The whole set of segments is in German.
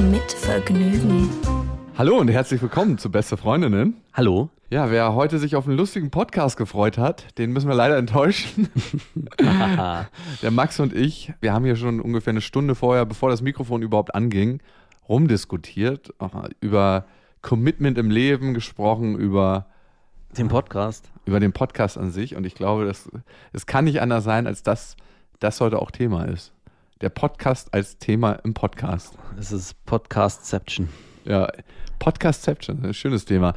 Mit Vergnügen. Hallo und herzlich willkommen zu Beste Freundinnen. Hallo. Ja, wer heute sich auf einen lustigen Podcast gefreut hat, den müssen wir leider enttäuschen. Der Max und ich, wir haben hier schon ungefähr eine Stunde vorher, bevor das Mikrofon überhaupt anging, rumdiskutiert, über Commitment im Leben gesprochen, über, Den Podcast. über den Podcast an sich. Und ich glaube, das, es kann nicht anders sein, als dass das heute auch Thema ist. Der Podcast als Thema im Podcast. Es ist Podcastception. Ja, Podcastception, ein schönes Thema.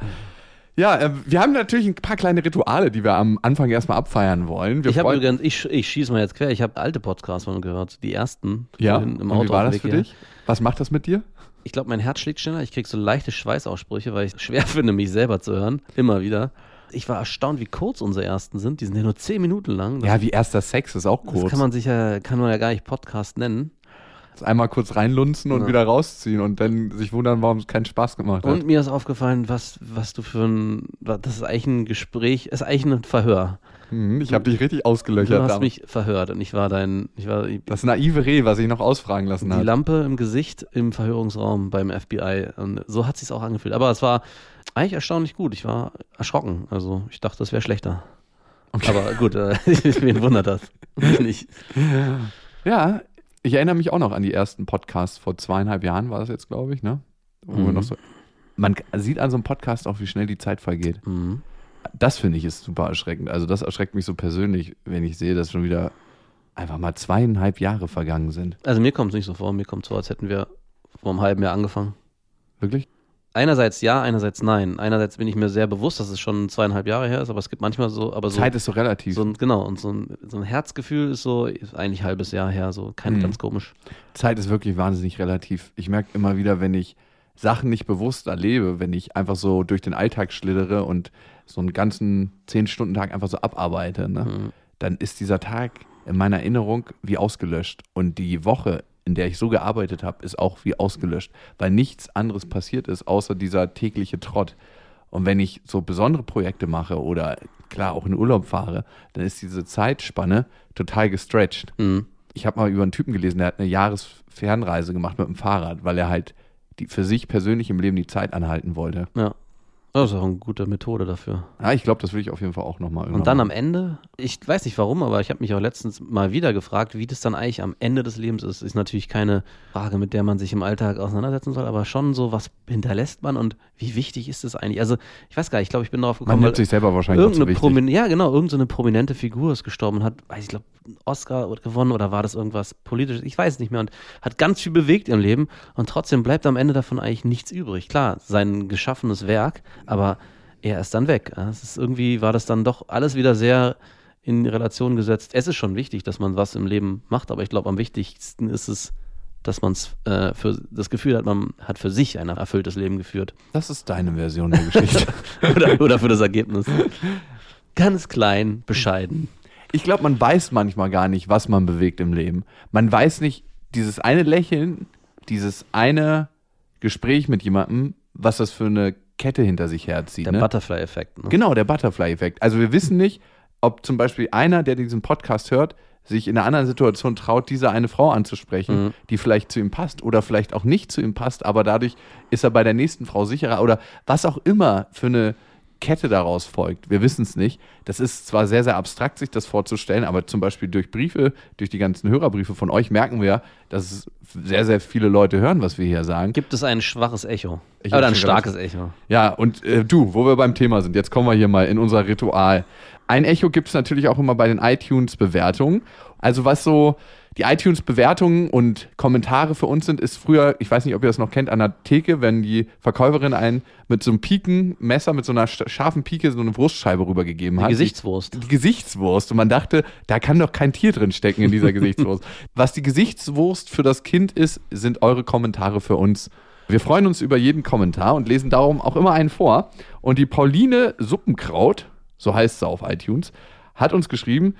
Ja, äh, wir haben natürlich ein paar kleine Rituale, die wir am Anfang erstmal abfeiern wollen. Wir ich habe übrigens, ich, ich schieße mal jetzt quer, ich habe alte Podcasts von gehört, die ersten ja, im Auto wie war das für hierher. dich? Was macht das mit dir? Ich glaube, mein Herz schlägt schneller, ich kriege so leichte Schweißausbrüche, weil ich es schwer finde, mich selber zu hören. Immer wieder. Ich war erstaunt, wie kurz unsere ersten sind. Die sind ja nur 10 Minuten lang. Das, Ja, wie erster Sex ist auch das kurz. kann man sich ja, kann man ja gar nicht Podcast nennen. Einmal kurz reinlunzen und Ja. wieder rausziehen und dann sich wundern, warum es keinen Spaß gemacht hat. Und mir ist aufgefallen, was, was du für ein, das ist eigentlich ein Gespräch, ist eigentlich ein Verhör. Hm, ich habe dich richtig Du ausgelöchert. hast damals. mich verhört und ich war dein, ich war das naive Reh, was ich noch ausfragen lassen die hat. Lampe im Gesicht im Verhörungsraum beim FBI. Und so hat sich auch angefühlt. Aber es war eigentlich erstaunlich gut. Ich war erschrocken. Also ich dachte, das wäre schlechter. Aber gut, äh, wen wundert das? Nicht. Ja, ich erinnere mich auch noch an die ersten Podcasts vor zweieinhalb Jahren, war das jetzt, glaube ich, ne? Wo wir Mhm. noch so, man sieht an so einem Podcast auch, wie schnell die Zeit vergeht. Mhm. Das finde ich ist super erschreckend. Also das erschreckt mich so persönlich, wenn ich sehe, dass schon wieder einfach mal zweieinhalb Jahre vergangen sind. Also mir kommt es nicht so vor. Mir kommt es so, als hätten wir vor einem halben Jahr angefangen. Wirklich? Einerseits ja, einerseits nein. Einerseits bin ich mir sehr bewusst, dass es schon zweieinhalb Jahre her ist, aber es gibt manchmal so, aber so, Zeit ist so relativ. so ein, genau, und so ein, so ein Herzgefühl ist so ist eigentlich ein halbes Jahr her, so kein Mhm. ganz komisch. Zeit ist wirklich wahnsinnig relativ. Ich merke immer wieder, wenn ich Sachen nicht bewusst erlebe, wenn ich einfach so durch den Alltag schlittere und so einen ganzen Zehn-Stunden-Tag einfach so abarbeite, ne? Mhm. dann ist dieser Tag in meiner Erinnerung wie ausgelöscht. Und die Woche, in der ich so gearbeitet habe, ist auch wie ausgelöscht, weil nichts anderes passiert ist, außer dieser tägliche Trott. Und wenn ich so besondere Projekte mache oder klar auch in Urlaub fahre, dann ist diese Zeitspanne total gestretched Mhm. ich habe mal über einen Typen gelesen, der hat eine Jahresfernreise gemacht mit dem Fahrrad, weil er halt die, für sich persönlich im Leben die Zeit anhalten wollte. Ja. Das ist auch eine gute Methode dafür. Ja, ich glaube, das will ich auf jeden Fall auch nochmal Und dann am Ende, ich weiß nicht warum, aber ich habe mich auch letztens mal wieder gefragt, wie das dann eigentlich am Ende des Lebens ist. Ist natürlich keine Frage, mit der man sich im Alltag auseinandersetzen soll, aber schon so, was hinterlässt man und wie wichtig ist es eigentlich? Also, ich weiß gar nicht, ich glaube, ich bin darauf Man gekommen, nimmt sich selber wahrscheinlich irgendeine wichtig. Promin ja, genau, irgendeine prominente Figur ist gestorben und hat, weiß ich glaube, einen Oscar gewonnen oder war das irgendwas politisches? Ich weiß es nicht mehr und hat ganz viel bewegt im Leben und trotzdem bleibt am Ende davon eigentlich nichts übrig. Klar, sein geschaffenes Werk, aber er ist dann weg. Es ist irgendwie war das dann doch alles wieder sehr in Relation gesetzt. Es ist schon wichtig, dass man was im Leben macht, aber ich glaube, am wichtigsten ist es, dass man es äh, für das Gefühl hat, man hat für sich ein erfülltes Leben geführt. Das ist deine Version der Geschichte. oder, oder für das Ergebnis. Ganz klein, bescheiden. ich glaube, man weiß manchmal gar nicht, was man bewegt im Leben. Man weiß nicht, dieses eine Lächeln, dieses eine Gespräch mit jemandem, was das für eine Kette hinter sich herzieht. Der ne? Butterfly-Effekt. Ne? Genau, der Butterfly-Effekt. Also wir wissen nicht, ob zum Beispiel einer, der diesen Podcast hört, sich in einer anderen Situation traut, diese eine Frau anzusprechen, Mhm. die vielleicht zu ihm passt oder vielleicht auch nicht zu ihm passt, aber dadurch ist er bei der nächsten Frau sicherer oder was auch immer für eine Kette daraus folgt. Wir wissen es nicht. Das ist zwar sehr, sehr abstrakt, sich das vorzustellen, aber zum Beispiel durch Briefe, durch die ganzen Hörerbriefe von euch merken wir, dass sehr, sehr viele Leute hören, was wir hier sagen. Gibt es ein schwaches Echo? Ich Oder ein starkes Echo? Ja, und äh, du, wo wir beim Thema sind, jetzt kommen wir hier mal in unser Ritual. Ein Echo gibt es natürlich auch immer bei den iTunes-Bewertungen. Also was so die iTunes-Bewertungen und Kommentare für uns sind, ist früher, ich weiß nicht, ob ihr das noch kennt, an der Theke, wenn die Verkäuferin einen mit so einem Pikenmesser, mit so einer sch- scharfen Pike so eine Wurstscheibe rübergegeben Die hat. Gesichtswurst. Die Gesichtswurst. Und man dachte, da kann doch kein Tier drin stecken in dieser Gesichtswurst. Was die Gesichtswurst für das Kind ist, sind eure Kommentare für uns. Wir freuen uns über jeden Kommentar und lesen darum auch immer einen vor. Und die Pauline Suppenkraut, so heißt sie auf iTunes, hat uns geschrieben,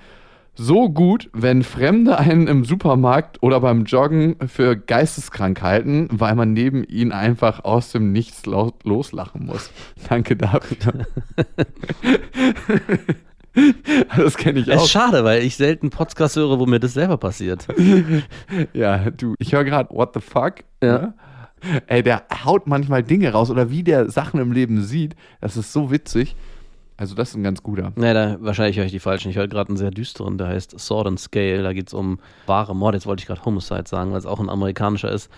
so gut, wenn Fremde einen im Supermarkt oder beim Joggen für geisteskrank halten, weil man neben ihnen einfach aus dem Nichts loslachen muss. Danke dafür. das kenne ich Es auch. ist schade, weil ich selten Podcasts höre, wo mir das selber passiert. Ja, du, ich höre gerade What the fuck. Ja. ne? Ey, der haut manchmal Dinge raus oder wie der Sachen im Leben sieht. Das ist so witzig. Also, das ist ein ganz guter. Nee, da, wahrscheinlich höre ich die falschen. Ich höre gerade einen sehr düsteren, der heißt Sword and Scale. Da geht es um wahre Mord. Jetzt wollte ich gerade Homicide sagen, weil es auch ein amerikanischer ist,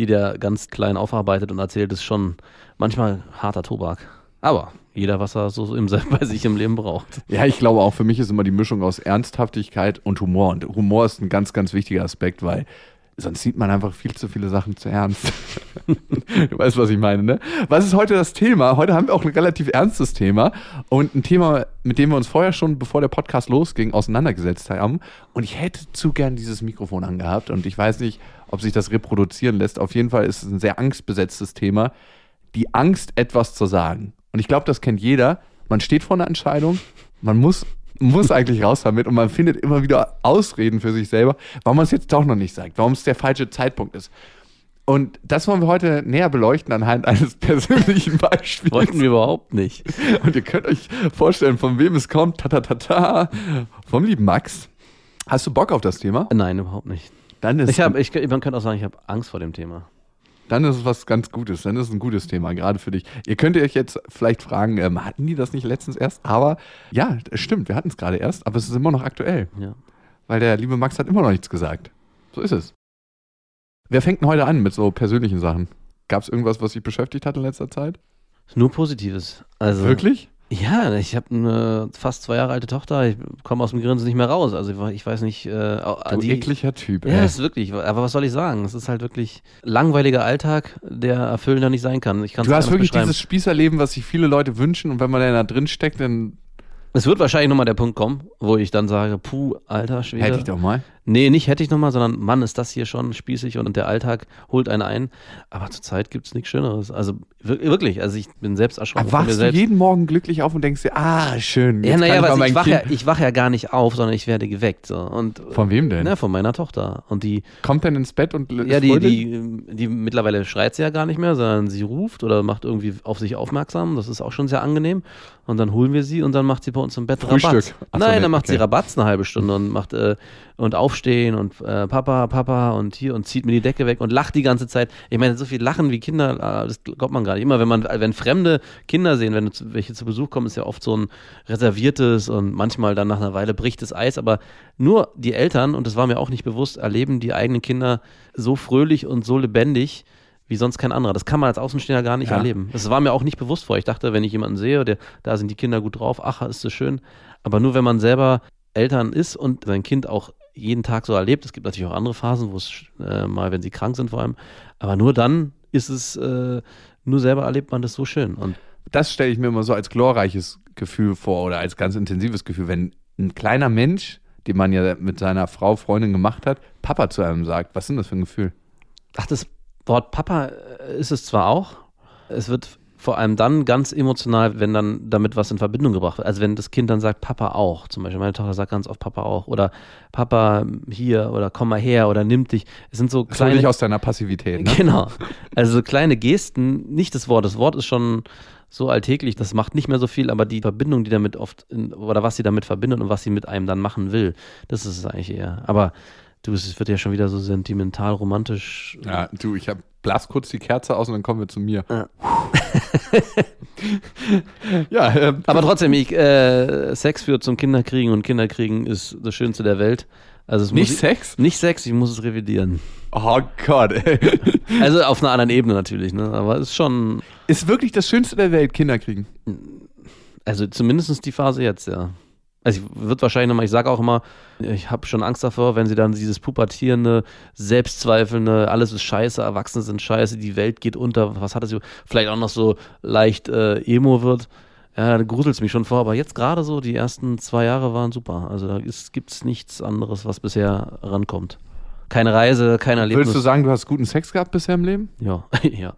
die der ganz klein aufarbeitet und erzählt, ist schon manchmal harter Tobak. Aber jeder, was er so im, bei sich im Leben braucht. Ja, ich glaube auch, für mich ist immer die Mischung aus Ernsthaftigkeit und Humor. Und Humor ist ein ganz, ganz wichtiger Aspekt, weil sonst sieht man einfach viel zu viele Sachen zu ernst. du weißt, was ich meine, ne? Was ist heute das Thema? Heute haben wir auch ein relativ ernstes Thema und ein Thema, mit dem wir uns vorher schon, bevor der Podcast losging, auseinandergesetzt haben. Und ich hätte zu gern dieses Mikrofon angehabt und ich weiß nicht, ob sich das reproduzieren lässt. Auf jeden Fall ist es ein sehr angstbesetztes Thema. Die Angst, etwas zu sagen. Und ich glaube, das kennt jeder. Man steht vor einer Entscheidung, man muss, muss eigentlich raus damit und man findet immer wieder Ausreden für sich selber, warum man es jetzt doch noch nicht sagt, warum es der falsche Zeitpunkt ist. Und das wollen wir heute näher beleuchten anhand eines persönlichen Beispiels. Wollten wir überhaupt nicht. Und ihr könnt euch vorstellen, von wem es kommt. Ta, ta, ta, ta. Vom lieben Max. Hast du Bock auf das Thema? Nein, überhaupt nicht. Dann ist, Ich hab, ich, man könnte auch sagen, ich habe Angst vor dem Thema. Dann ist es was ganz Gutes. Dann ist es ein gutes Thema, gerade für dich. Ihr könnt euch jetzt vielleicht fragen, ähm, hatten die das nicht letztens erst? Aber ja, stimmt, wir hatten es gerade erst, aber es ist immer noch aktuell. Ja. Weil der liebe Max hat immer noch nichts gesagt. So ist es. Wer fängt denn heute an mit so persönlichen Sachen? Gab es irgendwas, was dich beschäftigt hat in letzter Zeit? Nur Positives. Also, Wirklich? Ja, ich habe eine fast zwei Jahre alte Tochter. Ich komme aus dem Grinsen nicht mehr raus. Also ich, weiß nicht. Äh, Du die, ekliger Typ. Ja, ey. ist wirklich. Aber was soll ich sagen? Es ist halt wirklich langweiliger Alltag, der erfüllender nicht sein kann. Ich Du hast wirklich dieses Spießerleben, was sich viele Leute wünschen und wenn man da drin steckt, dann Es wird wahrscheinlich nochmal der Punkt kommen, wo ich dann sage, puh, alter Schwede. hätte ich doch mal. Nee, nicht hätte ich nochmal, sondern Mann, ist das hier schon spießig und der Alltag holt einen ein. Aber zurzeit gibt es nichts Schöneres. Also wir- wirklich, also ich bin selbst erschrocken mir Wachst du selbst. jeden Morgen glücklich auf und denkst dir, ah, schön. ja, naja, ich ich wache ja, ich wach ja gar nicht auf, sondern ich werde geweckt. So. Und, Von wem denn? Na, von meiner Tochter. Und die, Kommt dann ins Bett und ja, die, die, die mittlerweile schreit sie ja gar nicht mehr, sondern sie ruft oder macht irgendwie auf sich aufmerksam. Das ist auch schon sehr angenehm. Und dann holen wir sie und dann macht sie bei uns im Bett Frühstück. Rabatz. Ach so, Nein, nee, dann macht sie okay. Rabatz eine halbe Stunde und macht äh, und aufstehen und äh, Papa, Papa und hier und zieht mir die Decke weg und lacht die ganze Zeit. Ich meine, so viel Lachen wie Kinder, äh, das glaubt man gar nicht. Immer wenn man, wenn fremde Kinder sehen, wenn welche zu Besuch kommen, ist ja oft so ein reserviertes und manchmal dann nach einer Weile bricht das Eis. Aber nur die Eltern, und das war mir auch nicht bewusst, erleben die eigenen Kinder so fröhlich und so lebendig wie sonst kein anderer. Das kann man als Außenstehender gar nicht Ja. erleben. Das war mir auch nicht bewusst vor. Ich dachte, wenn ich jemanden sehe, der, da sind die Kinder gut drauf, ach, ist das schön. Aber nur wenn man selber Eltern ist und sein Kind auch jeden Tag so erlebt, es gibt natürlich auch andere Phasen, wo es äh, mal, wenn sie krank sind vor allem, aber nur dann ist es, äh, nur selber erlebt man das so schön. Und Das stelle ich mir immer so als glorreiches Gefühl vor oder als ganz intensives Gefühl, wenn ein kleiner Mensch, den man ja mit seiner Frau, Freundin gemacht hat, Papa zu einem sagt. Was ist denn das für ein Gefühl? Ach, das Wort Papa äh, ist es zwar auch, es wird vor allem dann ganz emotional, wenn dann damit was in Verbindung gebracht wird. Also wenn das Kind dann sagt, Papa auch. Zum Beispiel, meine Tochter sagt ganz oft Papa auch. Oder Papa hier oder komm mal her oder nimm dich. Es sind so Das kleine. ich aus deiner Passivität. Ne? Genau. Also so kleine Gesten, nicht das Wort. Das Wort ist schon so alltäglich, das macht nicht mehr so viel, aber die Verbindung, die damit oft, in, oder was sie damit verbindet und was sie mit einem dann machen will, das ist es eigentlich eher. Aber du, es wird ja schon wieder so sentimental, romantisch. Ja, du, ich hab, blas kurz die Kerze aus und dann kommen wir zu mir. Ja. ja, ähm, Aber trotzdem, ich, äh, Sex führt zum Kinderkriegen und Kinderkriegen ist das Schönste der Welt. Also es nicht muss, Sex? Nicht Sex, ich muss es revidieren. Oh Gott, ey. Also auf einer anderen Ebene natürlich, ne? Aber es ist schon, Ist wirklich das Schönste der Welt, Kinder kriegen. also zumindest die Phase jetzt, ja. Also ich wird wahrscheinlich nochmal, ich sage auch immer, ich habe schon Angst davor, wenn sie dann dieses pubertierende, selbstzweifelnde, alles ist scheiße, Erwachsene sind scheiße, die Welt geht unter, was hat das, vielleicht auch noch so leicht äh, emo wird. Ja, da gruselt es mich schon vor, aber jetzt gerade so, die ersten zwei Jahre waren super. Also da gibt es nichts anderes, was bisher rankommt. Keine Reise, kein Erlebnis. Würdest du sagen, du hast guten Sex gehabt bisher im Leben? Ja, ja.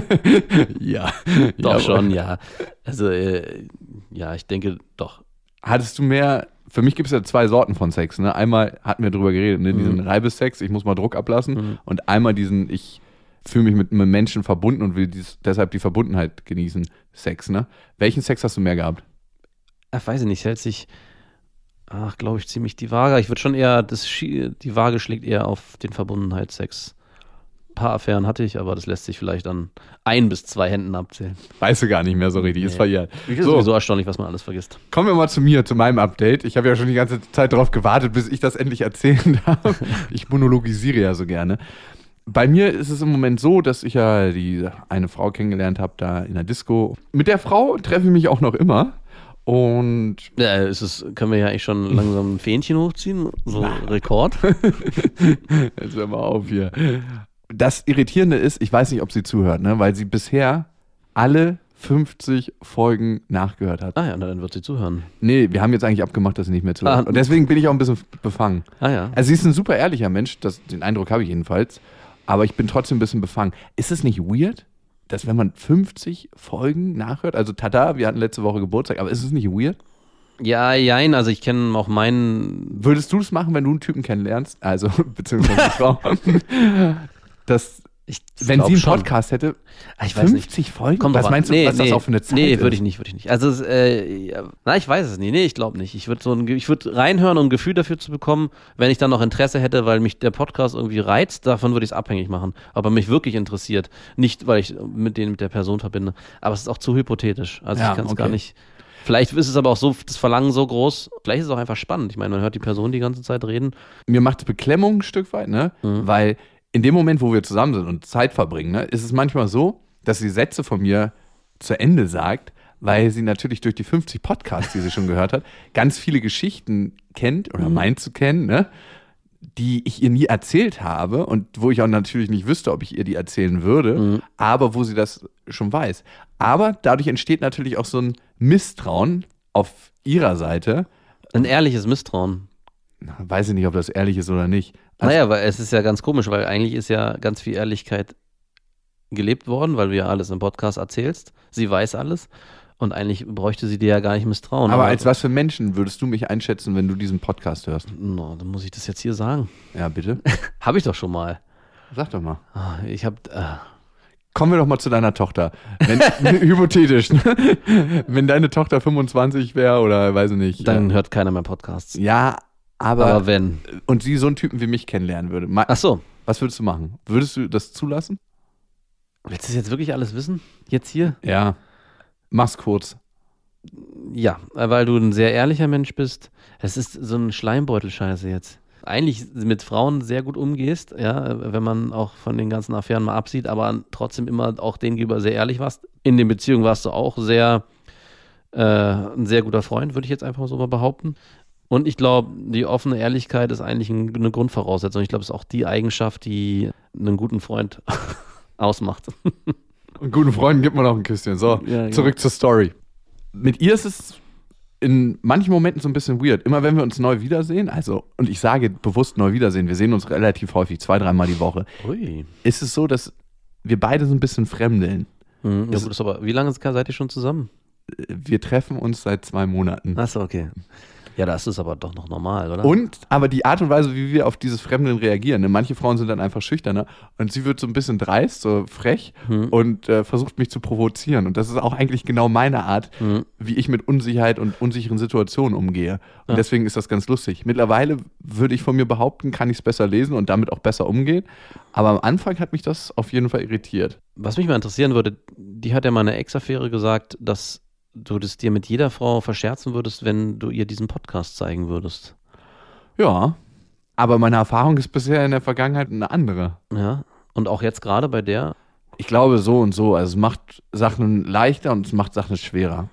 ja. Doch Jawohl. schon, ja. Also, äh, ja, ich denke doch. Hattest du mehr, für mich gibt es ja zwei Sorten von Sex. Ne? Einmal hatten wir drüber geredet, ne? diesen Reibessex, ich muss mal Druck ablassen. Und einmal diesen, ich fühle mich mit einem Menschen verbunden und will dies, deshalb die Verbundenheit genießen, Sex. Ne? Welchen Sex hast du mehr gehabt? Ach, weiß ich nicht, hält sich, ach, glaube ich, ziemlich die Waage. Ich würde schon eher, das, die Waage schlägt eher auf den Verbundenheitssex. Ein paar Affären hatte ich, aber das lässt sich vielleicht an ein bis zwei Händen abzählen. Weißt du gar nicht mehr so richtig, ist Nee. verjährt. Ich ist So. sowieso erstaunlich, was man alles vergisst. Kommen wir mal zu mir, zu meinem Update. Ich habe ja schon die ganze Zeit darauf gewartet, bis ich das endlich erzählen darf. Ich monologisiere ja so gerne. Bei mir ist es im Moment so, dass ich ja die eine Frau kennengelernt habe da in der Disco. Mit der Frau treffe ich mich auch noch immer. Und Ja, ist es, können wir ja eigentlich schon langsam ein Fähnchen hochziehen? So Rekord? jetzt hör mal auf hier. Das Irritierende ist, ich weiß nicht, ob sie zuhört, ne? weil sie bisher alle 50 Folgen nachgehört hat. Ah ja, na, dann wird sie zuhören. Nee, wir haben jetzt eigentlich abgemacht, dass sie nicht mehr zuhört. Ah. Und deswegen bin ich auch ein bisschen befangen. Ah ja. Also sie ist ein super ehrlicher Mensch, das, den Eindruck habe ich jedenfalls. Aber ich bin trotzdem ein bisschen befangen. Ist es nicht weird, dass wenn man 50 Folgen nachhört, also tada, wir hatten letzte Woche Geburtstag, aber ist es nicht weird? Ja, jein, also ich kenne auch meinen. Würdest du es machen, wenn du einen Typen kennenlernst, also beziehungsweise eine Frau, dass Ich wenn sie einen schon. Podcast hätte, Ah, ich weiß nicht. 50 Folgen? Kommt was meinst du, was das auch für eine Zeit Nee, würde ich nicht, würde ich nicht. Also, äh, na, ich weiß es nicht. Nee, ich glaube nicht. Ich würde so ein, Ge- ich würde reinhören, um ein Gefühl dafür zu bekommen, wenn ich dann noch Interesse hätte, weil mich der Podcast irgendwie reizt, davon würde ich es abhängig machen. Ob er mich wirklich interessiert. Nicht, weil ich mit den mit der Person verbinde. Aber es ist auch zu hypothetisch. Also Ja, ich kann es okay. gar nicht. Vielleicht ist es aber auch so, das Verlangen so groß. Vielleicht ist es auch einfach spannend. Ich meine, man hört die Person die ganze Zeit reden. mir macht es Beklemmung ein Stück weit, ne? Mhm. Weil in dem Moment, wo wir zusammen sind und Zeit verbringen, ne, ist es manchmal so, dass sie Sätze von mir zu Ende sagt, weil sie natürlich durch die 50 Podcasts, die sie schon gehört hat, ganz viele Geschichten kennt oder meint zu kennen, ne? die ich ihr nie erzählt habe und wo ich auch natürlich nicht wüsste, ob ich ihr die erzählen würde, aber wo sie das schon weiß. Aber dadurch entsteht natürlich auch so ein Misstrauen auf ihrer Seite. Ein ehrliches Misstrauen. Weiß ich nicht, ob das ehrlich ist oder nicht. Also- Naja, weil es ist ja ganz komisch, weil eigentlich ist ja ganz viel Ehrlichkeit gelebt worden, weil du ja alles im Podcast erzählst. Sie weiß alles und eigentlich bräuchte sie dir ja gar nicht misstrauen. Aber als was für Menschen würdest du mich einschätzen, wenn du diesen Podcast hörst? No, dann muss ich das jetzt hier sagen. Ja, bitte. Habe ich doch schon mal. Sag doch mal. Ah, Ich habe äh, Kommen wir doch mal zu deiner Tochter. Wenn, hypothetisch. ne? Wenn deine Tochter 25 wäre oder weiß ich nicht. dann äh, hört keiner mehr Podcasts. ja, aber, Aber wenn. und sie so einen Typen wie mich kennenlernen würde. Ma- Ach so. Was würdest du machen? Würdest du das zulassen? Willst du das jetzt wirklich alles wissen? Jetzt hier? Ja. Mach's kurz. Ja, weil du ein sehr ehrlicher Mensch bist. Es ist so ein Schleimbeutel-Scheiße jetzt. Eigentlich mit Frauen sehr gut umgehst, ja, wenn man auch von den ganzen Affären mal absieht, aber trotzdem immer auch denen gegenüber sehr ehrlich warst. In den Beziehungen warst du auch sehr, äh, ein sehr guter Freund, würde ich jetzt einfach so mal behaupten. Und ich glaube, die offene Ehrlichkeit ist eigentlich ein, eine Grundvoraussetzung. Ich glaube, es ist auch die Eigenschaft, die einen guten Freund ausmacht. Und guten Freunden gibt man auch ein Küsschen. So, Ja, genau. zurück zur Story. Mit ihr ist es in manchen Momenten so ein bisschen weird. Immer wenn wir uns neu wiedersehen, also, und ich sage bewusst neu wiedersehen, wir sehen uns relativ häufig, zwei, dreimal die Woche, Ui. ist es so, dass wir beide so ein bisschen fremdeln. Hm, ja, gut, aber, wie lange seid ihr schon zusammen? Wir treffen uns seit zwei Monaten. Achso, okay. Ja, das ist aber doch noch normal, oder? Und aber die Art und Weise, wie wir auf dieses Fremdeln reagieren. Ne? Manche Frauen sind dann einfach schüchterner und sie wird so ein bisschen dreist, so frech Hm. und äh, versucht mich zu provozieren. Und das ist auch eigentlich genau meine Art, Hm. wie ich mit Unsicherheit und unsicheren Situationen umgehe. Und Ja. deswegen ist das ganz lustig. Mittlerweile würde ich von mir behaupten, kann ich es besser lesen und damit auch besser umgehen. Aber am Anfang hat mich das auf jeden Fall irritiert. Was mich mal interessieren würde, die hat ja mal eine Ex-Affäre gesagt, dass du das dir mit jeder Frau verscherzen würdest, wenn du ihr diesen Podcast zeigen würdest. Ja. Aber meine Erfahrung ist bisher in der Vergangenheit eine andere. Ja. Und auch jetzt gerade bei der, Ich glaube so und so. Also es macht Sachen leichter und es macht Sachen schwerer.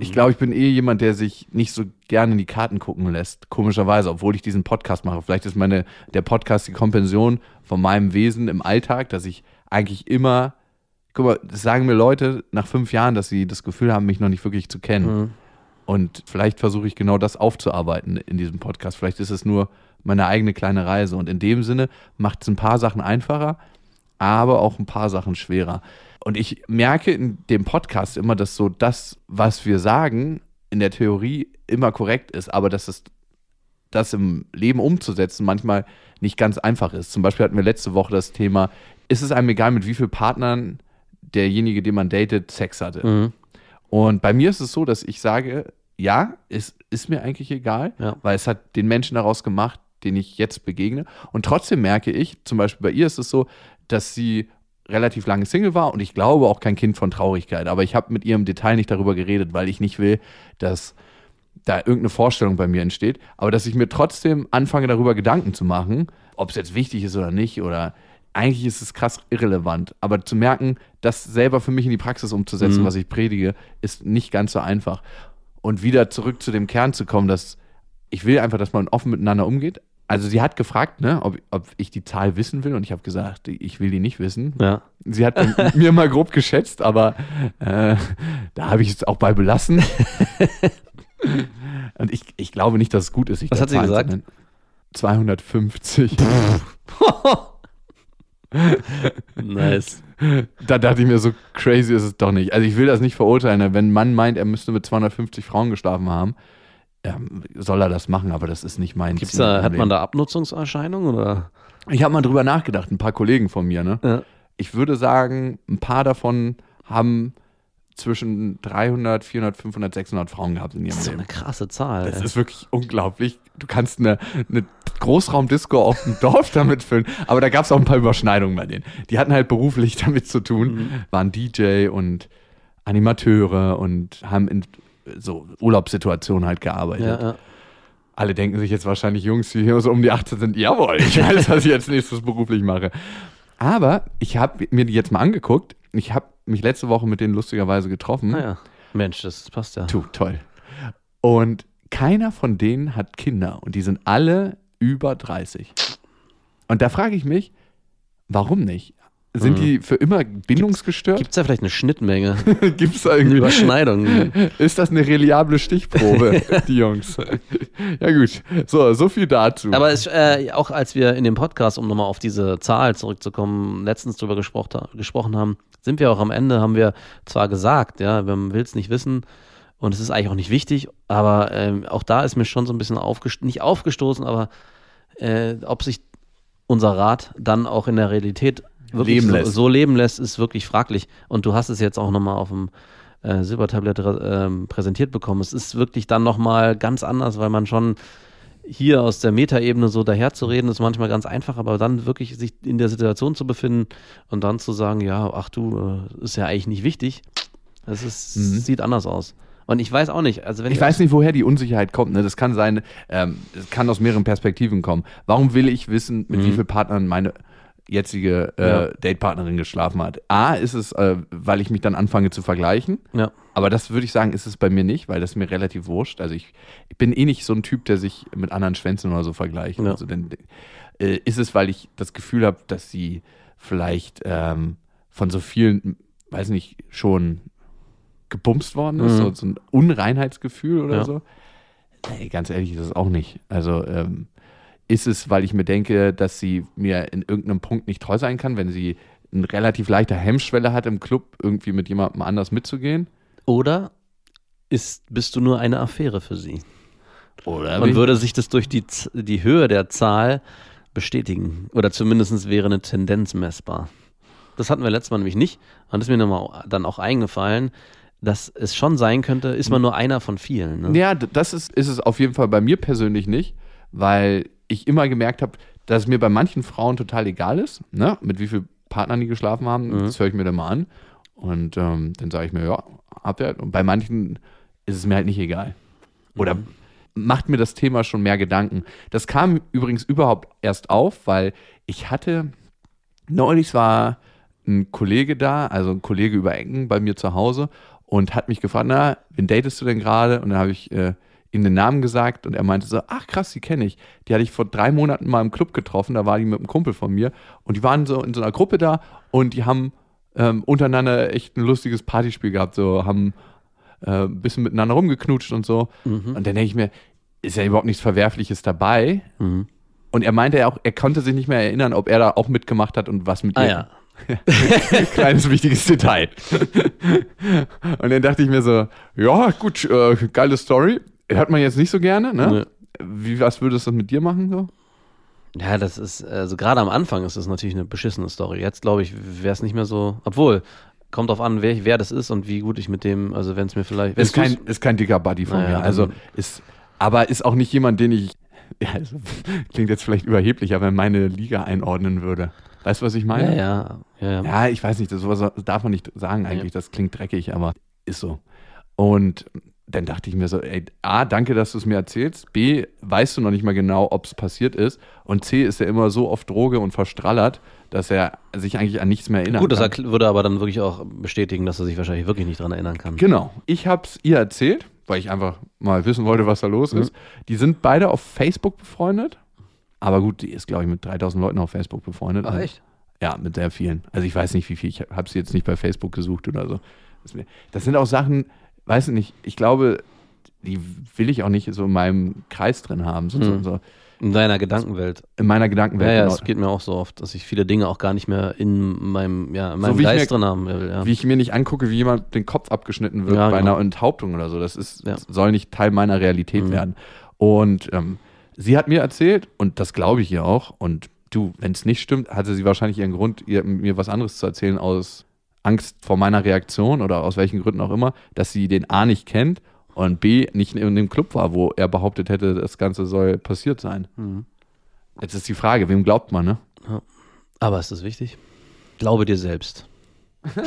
Ich glaube, ich bin eh jemand, der sich nicht so gerne in die Karten gucken lässt. Komischerweise, obwohl ich diesen Podcast mache. Vielleicht ist meine, der Podcast die Kompension von meinem Wesen im Alltag, dass ich eigentlich immer, guck mal, das sagen mir Leute nach fünf Jahren, dass sie das Gefühl haben, mich noch nicht wirklich zu kennen. Und vielleicht versuche ich genau das aufzuarbeiten in diesem Podcast. Vielleicht ist es nur meine eigene kleine Reise. Und in dem Sinne macht es ein paar Sachen einfacher, aber auch ein paar Sachen schwerer. Und ich merke in dem Podcast immer, dass so das, was wir sagen, in der Theorie immer korrekt ist, aber dass es das im Leben umzusetzen manchmal nicht ganz einfach ist. Zum Beispiel hatten wir letzte Woche das Thema, ist es einem egal, mit wie vielen Partnern derjenige, den man datet, Sex hatte? Mhm. Und bei mir ist es so, dass ich sage, ja, es ist mir eigentlich egal, Ja. weil es hat den Menschen daraus gemacht, den ich jetzt begegne. Und trotzdem merke ich, zum Beispiel bei ihr ist es so, dass sie relativ lange Single war und ich glaube auch kein Kind von Traurigkeit. Aber ich habe mit ihr im Detail nicht darüber geredet, weil ich nicht will, dass da irgendeine Vorstellung bei mir entsteht. Aber dass ich mir trotzdem anfange, darüber Gedanken zu machen, ob es jetzt wichtig ist oder nicht oder eigentlich ist es krass irrelevant. Aber zu merken, das selber für mich in die Praxis umzusetzen, was ich predige, ist nicht ganz so einfach. Und wieder zurück zu dem Kern zu kommen, dass ich will einfach, dass man offen miteinander umgeht. Also sie hat gefragt, ne, ob, ob ich die Zahl wissen will und ich habe gesagt, ich will die nicht wissen. Ja. Sie hat mir mal grob geschätzt, aber äh, da habe ich es auch bei belassen. und ich, ich glaube nicht, dass es gut ist. Was hat sie gesagt? nennen. 250. nice. da dachte ich mir, so crazy ist es doch nicht. Also ich will das nicht verurteilen. ne? Wenn ein Mann meint, er müsste mit 250 Frauen geschlafen haben, soll er das machen, aber das ist nicht mein Gibt's Ziel da, hat man Leben. da Abnutzungserscheinungen oder? Ich habe mal drüber nachgedacht, ein paar Kollegen von mir, ne? Ja. Ich würde sagen, ein paar davon haben zwischen 300, 400, 500, 600 Frauen gehabt in ihrem Das ist Leben. eine krasse Zahl. Das ey. ist wirklich unglaublich. Du kannst eine, eine Großraumdisco auf dem Dorf damit füllen. Aber da gab es auch ein paar Überschneidungen bei denen. Die hatten halt beruflich damit zu tun, Mhm. waren DJ und Animateure und haben in so Urlaubssituationen halt gearbeitet. ja, ja. Alle denken sich jetzt wahrscheinlich, Jungs, die hier so um die 18 sind, jawohl, ich weiß, was ich jetzt nächstes beruflich mache. Aber ich habe mir die jetzt mal angeguckt. Ich habe mich letzte Woche mit denen lustigerweise getroffen. Naja. Mensch, das passt ja. Tu, toll. Und keiner von denen hat Kinder und die sind alle über 30. Und da frage ich mich, warum nicht? Sind Mhm. die für immer bindungsgestört? Gibt es da vielleicht eine Schnittmenge? Gibt es da Eine irgendwie Überschneidung? Ist das eine reliable Stichprobe, die Jungs? ja, gut. So, so viel dazu. Aber es, äh, auch als wir in dem Podcast, um nochmal auf diese Zahl zurückzukommen, letztens drüber gesprochen, gesprochen haben, sind wir auch am Ende, haben wir zwar gesagt, ja, man will es nicht wissen und es ist eigentlich auch nicht wichtig, aber ähm, auch da ist mir schon so ein bisschen aufgestoßen, nicht aufgestoßen, aber äh, ob sich unser Rat dann auch in der Realität wirklich Leben so, so leben lässt, ist wirklich fraglich. Und du hast es jetzt auch nochmal auf dem äh, Silbertablett ähm, präsentiert bekommen. Es ist wirklich dann nochmal ganz anders, weil man schon hier aus der Metaebene so daherzureden, ist manchmal ganz einfach, aber dann wirklich sich in der Situation zu befinden und dann zu sagen, ja, ach du, äh, ist ja eigentlich nicht wichtig, das ist, Mhm. sieht anders aus. Und ich weiß auch nicht, also wenn ich weiß nicht, woher die Unsicherheit kommt. Ne? Das kann sein, ähm, das kann aus mehreren Perspektiven kommen. Warum will ich wissen, mit Mhm. wie vielen Partnern meine jetzige äh, Ja. Datepartnerin geschlafen hat? A, ist es, äh, weil ich mich dann anfange zu vergleichen. ja, Aber das würde ich sagen, ist es bei mir nicht, weil das ist mir relativ wurscht. Also ich, ich bin eh nicht so ein Typ, der sich mit anderen Schwänzen oder so vergleicht. Ja. Also dann äh, ist es, weil ich das Gefühl habe, dass sie vielleicht ähm, von so vielen, weiß nicht, schon gebumst worden ist, Mhm. so, so ein Unreinheitsgefühl oder Ja. so. Nee, ganz ehrlich ist es auch nicht. Also ähm, ist es, weil ich mir denke, dass sie mir in irgendeinem Punkt nicht treu sein kann, wenn sie eine relativ leichte Hemmschwelle hat, im Club irgendwie mit jemandem anders mitzugehen? oder ist, bist du nur eine Affäre für sie? Oder Und würde sich das durch die, die Höhe der Zahl bestätigen? Oder zumindest wäre eine Tendenz messbar? Das hatten wir letztes Mal nämlich nicht. Und das ist mir nochmal dann auch eingefallen, dass es schon sein könnte, ist man nur einer von vielen. Ne? Ja, das ist, ist es auf jeden Fall bei mir persönlich nicht, weil ich immer gemerkt habe, dass es mir bei manchen Frauen total egal ist, ne? mit wie vielen Partnern die geschlafen haben. Mhm. Das höre ich mir dann mal an. Und ähm, dann sage ich mir, ja, hab ja. Und bei manchen ist es mir halt nicht egal. Oder Mhm. macht mir das Thema schon mehr Gedanken. Das kam übrigens überhaupt erst auf, weil ich hatte, neulich war ein Kollege da, also ein Kollege über Ecken bei mir zu Hause und hat mich gefragt, na, wen datest du denn gerade? Und dann habe ich äh, ihm den Namen gesagt und er meinte so, ach krass, die kenne ich. Die hatte ich vor drei Monaten mal im Club getroffen, da war die mit einem Kumpel von mir und die waren so in so einer Gruppe da und die haben ähm, untereinander echt ein lustiges Partyspiel gehabt, so haben äh, ein bisschen miteinander rumgeknutscht und so. Mhm. Und dann denke ich mir, ist ja überhaupt nichts Verwerfliches dabei. Und er meinte ja auch, er konnte sich nicht mehr erinnern, ob er da auch mitgemacht hat und was mit Ah ihr. ja. Kleines wichtiges Detail. und dann dachte ich mir so, ja, gut, äh, geile Story. Hört man jetzt nicht so gerne, ne? Wie, was würde es das mit dir machen? So? Ja, das ist, also gerade am Anfang ist das natürlich eine beschissene Story. Jetzt glaube ich, wäre es nicht mehr so, obwohl, kommt drauf an, wer, wer das ist und wie gut ich mit dem, also wenn es mir vielleicht, Ist kein, ist kein dicker Buddy von Naja, mir. Also ist, aber ist auch nicht jemand, den ich, ja, also, klingt jetzt vielleicht überheblich, aber in meine Liga einordnen würde. Weißt du, was ich meine? ja, ja, ja. Ja, ich weiß nicht, das, sowas darf man nicht sagen eigentlich, das klingt dreckig, aber ist so. Und dann dachte ich mir so, ey, A, danke, dass du es mir erzählst. B, weißt du noch nicht mal genau, ob es passiert ist. Und C, ist er immer so auf Droge und verstrallert, dass er sich eigentlich an nichts mehr erinnern Gut, das kann. würde aber dann wirklich auch bestätigen, dass er sich wahrscheinlich wirklich nicht dran erinnern kann. Genau. Ich habe es ihr erzählt, weil ich einfach mal wissen wollte, was da los ist. Die sind beide auf Facebook befreundet. Aber gut, die ist, glaube ich, mit 3000 Leuten auf Facebook befreundet. Ach, Also- echt? Ja, mit sehr vielen. Also ich weiß nicht, wie viel. Ich habe sie jetzt nicht bei Facebook gesucht oder so. Das, das sind auch Sachen, weiß ich nicht, ich glaube, die will ich auch nicht so in meinem Kreis drin haben. So, so, so In deiner Gedankenwelt. in meiner Ja, Gedankenwelt. ja, genau. es geht mir auch so oft, dass ich viele Dinge auch gar nicht mehr in meinem, ja, in meinem ich Geist mir- drin haben will. Ja. Wie ich mir nicht angucke, wie jemand den Kopf abgeschnitten wird Ja, bei genau. einer Enthauptung oder so. Das ist, Ja. soll nicht Teil meiner Realität Mhm. werden. Und ähm, sie hat mir erzählt, und das glaube ich ihr auch, und du, wenn es nicht stimmt, hatte sie wahrscheinlich ihren Grund, ihr, mir was anderes zu erzählen aus Angst vor meiner Reaktion oder aus welchen Gründen auch immer, dass sie den A nicht kennt und B nicht in dem Club war, wo er behauptet hätte, das Ganze soll passiert sein. Mhm. Jetzt ist die Frage, wem glaubt man, ne? Aber ist das wichtig? Glaube dir selbst.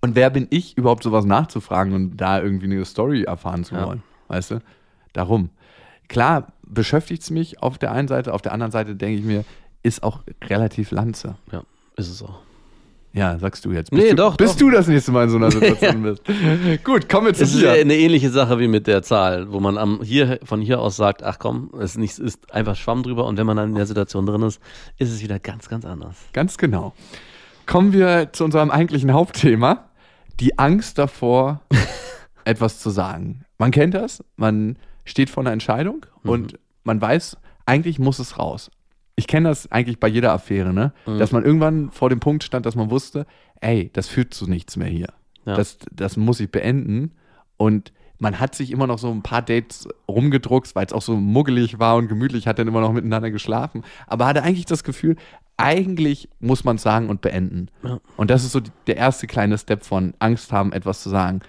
Und wer bin ich, überhaupt sowas nachzufragen und da irgendwie eine Story erfahren zu Ja. wollen? Weißt du? Darum. Klar, beschäftigt es mich auf der einen Seite, auf der anderen Seite denke ich mir, ist auch relativ Lanze. Ja, ist es auch. Ja, sagst du jetzt. Nee, Bist du, doch, Bis doch. du das nächste Mal in so einer Situation bist. Gut, kommen wir zu Es ist dir. ja eine ähnliche Sache wie mit der Zahl, wo man am, hier, von hier aus sagt, ach komm, es ist, nicht, ist einfach Schwamm drüber und wenn man dann in der Situation drin ist, ist es wieder ganz, ganz anders. Ganz genau. Kommen wir zu unserem eigentlichen Hauptthema. Die Angst davor, etwas zu sagen. Man kennt das, man steht vor einer Entscheidung und man weiß, eigentlich muss es raus. Ich kenne das eigentlich bei jeder Affäre, ne? Dass man irgendwann vor dem Punkt stand, dass man wusste, ey, das führt zu nichts mehr hier. Ja. Das, das muss ich beenden. Und man hat sich immer noch so ein paar Dates rumgedruckt, weil es auch so muggelig war und gemütlich, hat dann immer noch miteinander geschlafen. Aber hatte eigentlich das Gefühl, eigentlich muss man es sagen und beenden. Ja. Und das ist so die, der erste kleine Step von Angst haben, etwas zu sagen.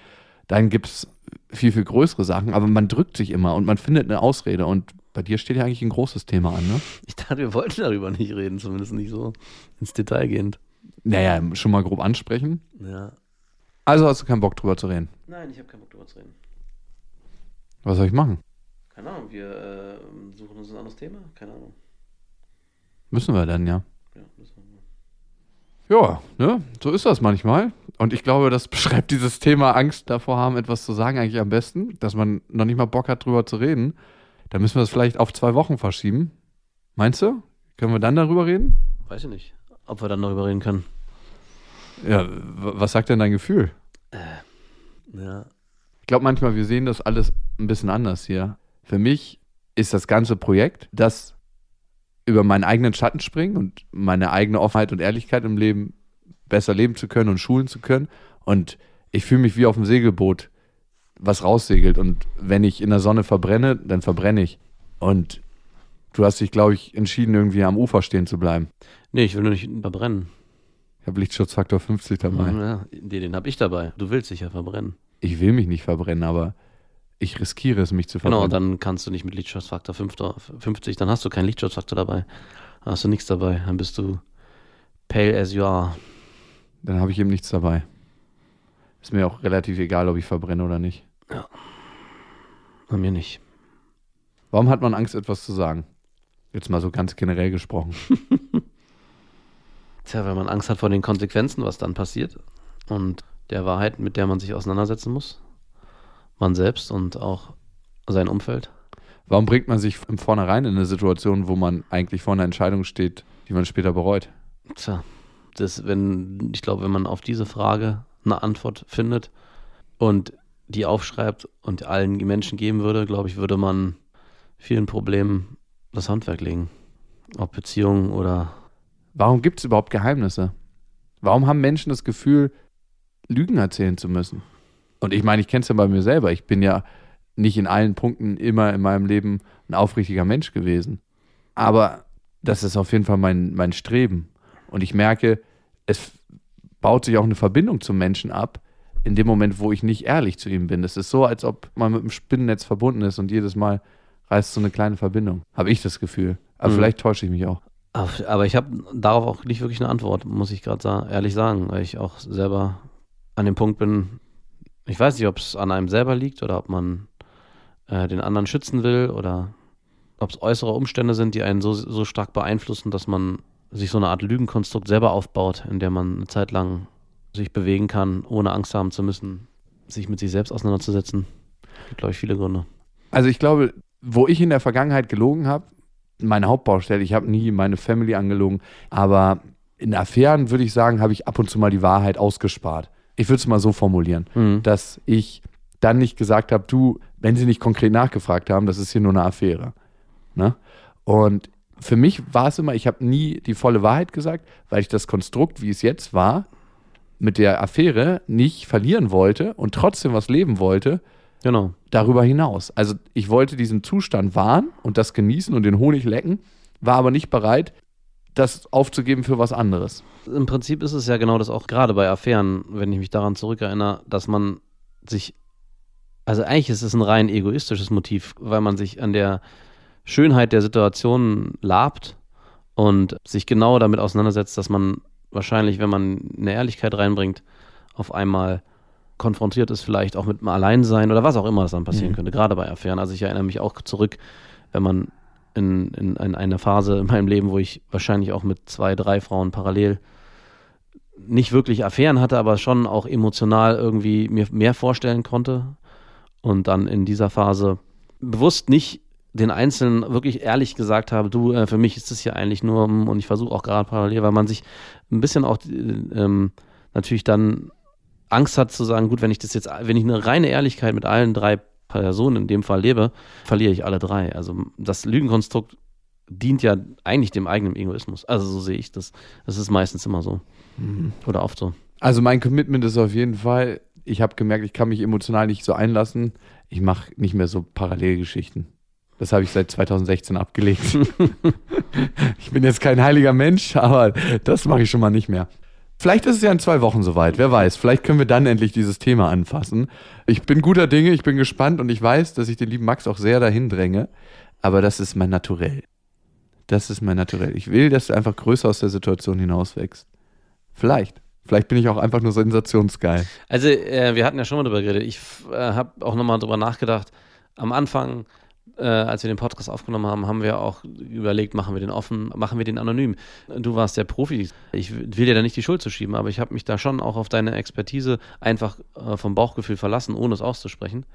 Dann gibt es viel, viel größere Sachen, aber man drückt sich immer und man findet eine Ausrede. Und bei dir steht ja eigentlich ein großes Thema an, ne? Ich dachte, wir wollten darüber nicht reden, zumindest nicht so ins Detail gehend. Naja, schon mal grob ansprechen. Ja. Also hast du keinen Bock drüber zu reden. Nein, ich habe keinen Bock drüber zu reden. Was soll ich machen? Keine Ahnung, wir äh, suchen uns ein anderes Thema? Keine Ahnung. Müssen wir dann, ja. Ja, müssen wir. Ja, ne? So ist das manchmal. Und ich glaube, das beschreibt dieses Thema Angst davor haben, etwas zu sagen, eigentlich am besten, dass man noch nicht mal Bock hat, drüber zu reden. Da müssen wir das vielleicht auf zwei Wochen verschieben. Meinst du? Können wir dann darüber reden? Weiß ich nicht, ob wir dann darüber reden können. Ja, was sagt denn dein Gefühl? Ja. Ich glaube manchmal, wir sehen das alles ein bisschen anders hier. Für mich ist das ganze Projekt, das über meinen eigenen Schatten springen und meine eigene Offenheit und Ehrlichkeit im Leben besser leben zu können und schulen zu können. Und ich fühle mich wie auf dem Segelboot, was raussegelt. Und wenn ich in der Sonne verbrenne, dann verbrenne ich. Und du hast dich, glaube ich, entschieden, irgendwie am Ufer stehen zu bleiben. Nee, ich will nur nicht verbrennen. Ich habe Lichtschutzfaktor 50 dabei. Ja, den, habe ich dabei. Du willst dich ja verbrennen. Ich will mich nicht verbrennen, aber ich riskiere es, mich zu Genau, verbrennen. dann kannst du nicht mit Lichtschutzfaktor 50, dann hast du keinen Lichtschutzfaktor dabei. Dann hast du nichts dabei. Dann bist du pale as you are. Dann habe ich eben nichts dabei. Ist mir auch relativ egal, ob ich verbrenne oder nicht. Bei mir nicht. Warum hat man Angst, etwas zu sagen? Jetzt mal so ganz generell gesprochen. Tja, weil man Angst hat vor den Konsequenzen, was dann passiert. Und der Wahrheit, mit der man sich auseinandersetzen muss. Man selbst und auch sein Umfeld. Warum bringt man sich im Vornherein in eine Situation, wo man eigentlich vor einer Entscheidung steht, die man später bereut? Tja, das, wenn, ich glaube, wenn man auf diese Frage eine Antwort findet und die aufschreibt und allen Menschen geben würde, glaube ich, würde man vielen Problemen das Handwerk legen. Ob Beziehungen oder. Warum gibt es überhaupt Geheimnisse? Warum haben Menschen das Gefühl, Lügen erzählen zu müssen? Und ich meine, ich kenne es ja bei mir selber. Ich bin ja nicht in allen Punkten immer in meinem Leben ein aufrichtiger Mensch gewesen. Aber das ist auf jeden Fall mein, mein Streben. Und ich merke, es baut sich auch eine Verbindung zum Menschen ab, in dem Moment, wo ich nicht ehrlich zu ihm bin. Es ist so, als ob man mit einem Spinnennetz verbunden ist und jedes Mal reißt so eine kleine Verbindung. Habe ich das Gefühl. Aber mhm. vielleicht täusche ich mich auch. Aber ich habe darauf auch nicht wirklich eine Antwort, muss ich gerade sa ehrlich sagen, weil ich auch selber an dem Punkt bin, ich weiß nicht, ob es an einem selber liegt oder ob man äh, den anderen schützen will oder ob es äußere Umstände sind, die einen so, so stark beeinflussen, dass man sich so eine Art Lügenkonstrukt selber aufbaut, in der man eine Zeit lang sich bewegen kann, ohne Angst haben zu müssen, sich mit sich selbst auseinanderzusetzen. Gibt, glaube ich, viele Gründe. Also ich glaube, wo ich in der Vergangenheit gelogen habe, meine Hauptbaustelle, ich habe nie meine Family angelogen, aber in Affären würde ich sagen, habe ich ab und zu mal die Wahrheit ausgespart. Ich würde es mal so formulieren, mhm. dass ich dann nicht gesagt habe, du, wenn sie nicht konkret nachgefragt haben, das ist hier nur eine Affäre. Ne? Und für mich war es immer, ich habe nie die volle Wahrheit gesagt, weil ich das Konstrukt, wie es jetzt war, mit der Affäre nicht verlieren wollte und trotzdem was leben wollte. Genau. Darüber hinaus. Also ich wollte diesen Zustand wahren und das genießen und den Honig lecken, war aber nicht bereit, das aufzugeben für was anderes. Im Prinzip ist es ja genau das auch gerade bei Affären, wenn ich mich daran zurückerinnere, dass man sich, also eigentlich ist es ein rein egoistisches Motiv, weil man sich an der Schönheit der Situation labt und sich genau damit auseinandersetzt, dass man wahrscheinlich, wenn man eine Ehrlichkeit reinbringt, auf einmal konfrontiert ist, vielleicht auch mit einem Alleinsein oder was auch immer das dann passieren mhm. könnte, gerade bei Affären. Also ich erinnere mich auch zurück, wenn man in, in, in eine Phase in meinem Leben, wo ich wahrscheinlich auch mit zwei, drei Frauen parallel nicht wirklich Affären hatte, aber schon auch emotional irgendwie mir mehr vorstellen konnte und dann in dieser Phase bewusst nicht den Einzelnen wirklich ehrlich gesagt habe, du, äh, für mich ist es ja eigentlich nur, mm, und ich versuche auch gerade parallel, weil man sich ein bisschen auch äh, ähm, natürlich dann Angst hat zu sagen, gut, wenn ich das jetzt, wenn ich eine reine Ehrlichkeit mit allen drei Personen in dem Fall lebe, verliere ich alle drei. Also das Lügenkonstrukt dient ja eigentlich dem eigenen Egoismus. Also so sehe ich das. Das ist meistens immer so. Mhm. Oder oft so. Also mein Commitment ist auf jeden Fall, ich habe gemerkt, ich kann mich emotional nicht so einlassen. Ich mache nicht mehr so Parallelgeschichten. Das habe ich seit 2016 abgelegt. ich bin jetzt kein heiliger Mensch, aber das mache ich schon mal nicht mehr. Vielleicht ist es ja in zwei Wochen soweit, wer weiß. Vielleicht können wir dann endlich dieses Thema anfassen. Ich bin guter Dinge, ich bin gespannt und ich weiß, dass ich den lieben Max auch sehr dahin dränge. Aber das ist mein Naturell. Das ist mein Naturell. Ich will, dass du einfach größer aus der Situation hinauswächst. Vielleicht. Vielleicht bin ich auch einfach nur sensationsgeil. Also, äh, wir hatten ja schon mal darüber geredet. Ich äh, habe auch nochmal darüber nachgedacht. Am Anfang äh, als wir den Podcast aufgenommen haben, haben wir auch überlegt, machen wir den offen, machen wir den anonym. Du warst der Profi. Ich will dir da nicht die Schuld zu schieben, aber ich habe mich da schon auch auf deine Expertise einfach äh, vom Bauchgefühl verlassen, ohne es auszusprechen.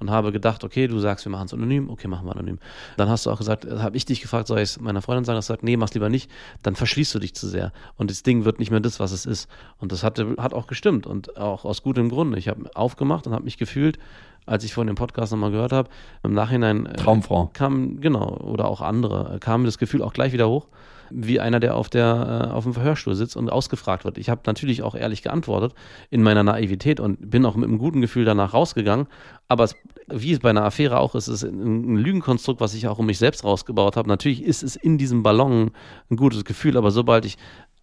Und habe gedacht, okay, du sagst, wir machen es anonym, okay, machen wir anonym. Dann hast du auch gesagt, äh, habe ich dich gefragt, soll ich es meiner Freundin sagen? Du hast gesagt, nee, mach's lieber nicht, dann verschließt du dich zu sehr. Und das Ding wird nicht mehr das, was es ist. Und das hatte, hat auch gestimmt und auch aus gutem Grunde. Ich habe aufgemacht und habe mich gefühlt, als ich vorhin den Podcast nochmal gehört habe, im Nachhinein äh, Traumfrau. kam, genau, oder auch andere, kam das Gefühl auch gleich wieder hoch, wie einer, der auf, der, äh, auf dem Verhörstuhl sitzt und ausgefragt wird. Ich habe natürlich auch ehrlich geantwortet in meiner Naivität und bin auch mit einem guten Gefühl danach rausgegangen. Aber es, wie es bei einer Affäre auch ist, ist ein, ein Lügenkonstrukt, was ich auch um mich selbst rausgebaut habe. Natürlich ist es in diesem Ballon ein gutes Gefühl, aber sobald ich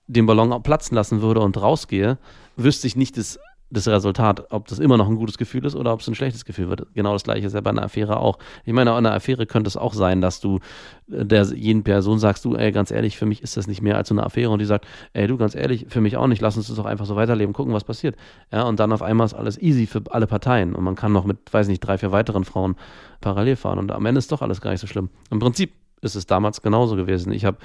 den Ballon platzen lassen würde und rausgehe, wüsste ich nicht das das Resultat, ob das immer noch ein gutes Gefühl ist oder ob es ein schlechtes Gefühl wird. Genau das gleiche ist ja bei einer Affäre auch. Ich meine, in einer Affäre könnte es auch sein, dass du äh, der jeden Person sagst, du, ey, ganz ehrlich, für mich ist das nicht mehr als so eine Affäre und die sagt, ey, du, ganz ehrlich, für mich auch nicht, lass uns das doch einfach so weiterleben, gucken, was passiert. Ja, und dann auf einmal ist alles easy für alle Parteien und man kann noch mit, weiß nicht, drei, vier weiteren Frauen parallel fahren und am Ende ist doch alles gar nicht so schlimm. Im Prinzip ist es damals genauso gewesen. Ich habe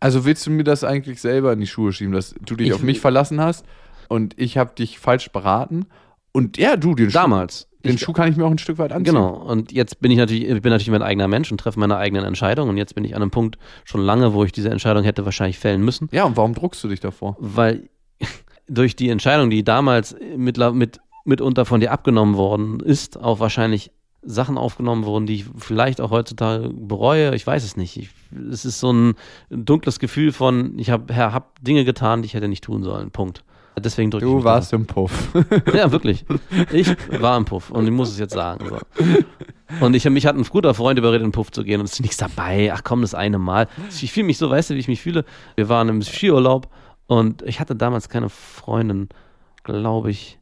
also willst du mir das eigentlich selber in die Schuhe schieben, dass du dich auf mich verlassen hast und ich habe dich falsch beraten. Und ja, du, den Damals. Schuh, den ich, Schuh kann ich mir auch ein Stück weit anziehen. Genau. Und jetzt bin ich natürlich, ich bin natürlich mein eigener Mensch und treffe meine eigenen Entscheidungen. Und jetzt bin ich an einem Punkt schon lange, wo ich diese Entscheidung hätte wahrscheinlich fällen müssen. Ja, und warum druckst du dich davor? Weil durch die Entscheidung, die damals mit, mit mitunter von dir abgenommen worden ist, auch wahrscheinlich Sachen aufgenommen wurden, die ich vielleicht auch heutzutage bereue. Ich weiß es nicht. Ich, es ist so ein dunkles Gefühl von, ich habe hab Dinge getan, die ich hätte nicht tun sollen. Punkt. Deswegen drücke ich Du warst im Puff. Ja, wirklich. Ich war im Puff und ich muss es jetzt sagen. So. Und ich, mich hat ein guter Freund überredet, in den Puff zu gehen und es ist nichts dabei. Ach komm, das eine Mal. Ich fühle mich so, weißt du, wie ich mich fühle? Wir waren im Skiurlaub und ich hatte damals keine Freundin, glaube ich.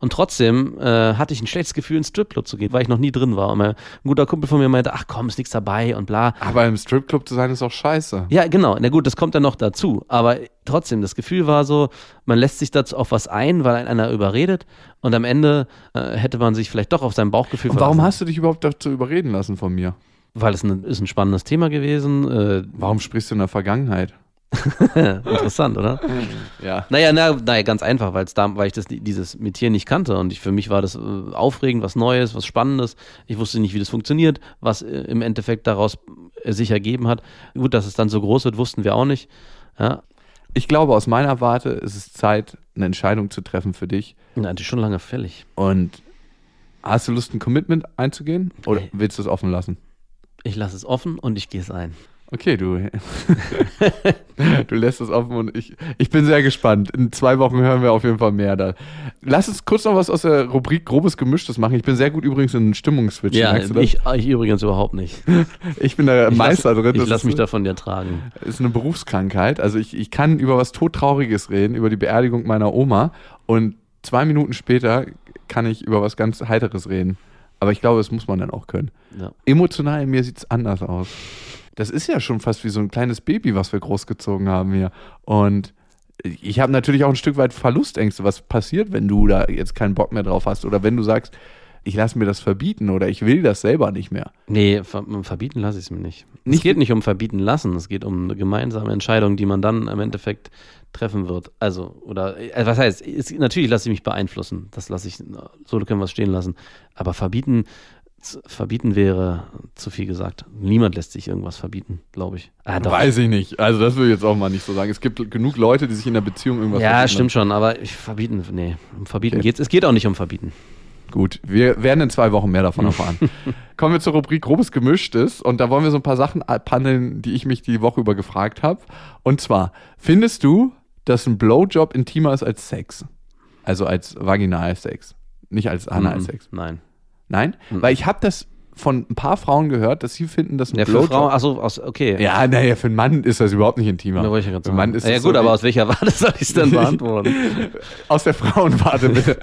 Und trotzdem äh, hatte ich ein schlechtes Gefühl, ins Stripclub zu gehen, weil ich noch nie drin war. Und mein, ein guter Kumpel von mir meinte, ach komm, ist nichts dabei und bla. Aber im Stripclub zu sein ist auch scheiße. Ja, genau. Na gut, das kommt dann noch dazu. Aber trotzdem, das Gefühl war so, man lässt sich dazu auf was ein, weil einen einer überredet. Und am Ende äh, hätte man sich vielleicht doch auf sein Bauchgefühl Und warum verlassen. hast du dich überhaupt dazu überreden lassen von mir? Weil es ein, ist ein spannendes Thema gewesen. Äh, Warum sprichst du in der Vergangenheit? interessant, oder? Ja. Naja, na, naja, ganz einfach, da, weil ich das, dieses Metier nicht kannte und ich, für mich war das äh, aufregend, was Neues, was Spannendes. Ich wusste nicht, wie das funktioniert, was äh, im Endeffekt daraus äh, sich ergeben hat. Gut, dass es dann so groß wird, wussten wir auch nicht. Ja, Ich glaube, aus meiner Warte ist es Zeit, eine Entscheidung zu treffen für dich. na, die ist schon lange fällig. Und hast du Lust, ein Commitment einzugehen? Oder willst du es offen lassen? Ich lasse es offen und ich gehe es ein. Okay, du. du lässt es offen und ich, ich bin sehr gespannt. In zwei Wochen hören wir auf jeden Fall mehr da. Lass uns kurz noch was aus der Rubrik Grobes Gemischtes machen. Ich bin sehr gut übrigens in Stimmungsswitch. Ja, merkst du das? ich, ich übrigens überhaupt nicht. ich bin der Ich Meister lass, drin. Ich Das lasse mich ist, davon ja tragen. ist eine Berufskrankheit. Also ich, ich kann über was Todtrauriges reden, über die Beerdigung meiner Oma und zwei Minuten später kann ich über was ganz Heiteres reden. Aber ich glaube, das muss man dann auch können. Ja. Emotional in mir sieht es anders aus. Das ist ja schon fast wie so ein kleines Baby, was wir großgezogen haben hier. Und ich habe natürlich auch ein Stück weit Verlustängste. Was passiert, wenn du da jetzt keinen Bock mehr drauf hast? Oder wenn du sagst, ich lasse mir das verbieten oder ich will das selber nicht mehr. Nee, ver verbieten lasse ich es mir nicht. Nicht- es geht nicht um verbieten lassen, es geht um eine gemeinsame Entscheidung, die man dann im Endeffekt treffen wird. Also, oder, äh, was heißt, es, natürlich lasse ich mich beeinflussen. Das lasse ich, so können wir es stehen lassen. Aber verbieten, verbieten wäre zu viel gesagt. Niemand lässt sich irgendwas verbieten, glaube ich. Ah. Weiß ich nicht. Also das will ich jetzt auch mal nicht so sagen. Es gibt genug Leute, die sich in der Beziehung irgendwas ja, verbieten stimmt schon, aber ich, verbieten, nee, um verbieten Okay. geht's. Es geht auch nicht um verbieten. Gut, wir werden in zwei Wochen mehr davon erfahren. Kommen wir zur Rubrik Grobes Gemischtes und da wollen wir so ein paar Sachen paneln, die ich mich die Woche über gefragt habe. Und zwar, findest du, dass ein Blowjob intimer ist als Sex? Also als Vaginalsex, nicht als Analsex. Nein. Nein? Weil ich habe das von ein paar Frauen gehört, dass sie finden, dass ein Ja, für Blowjob... Frauen, achso, aus, okay. ja, naja, für einen Mann ist das überhaupt nicht intimer. Ich ja gerade für Mann ist ja, das gut, so aber aus welcher Warte soll ich es denn beantworten? Aus der Frauenwarte bitte.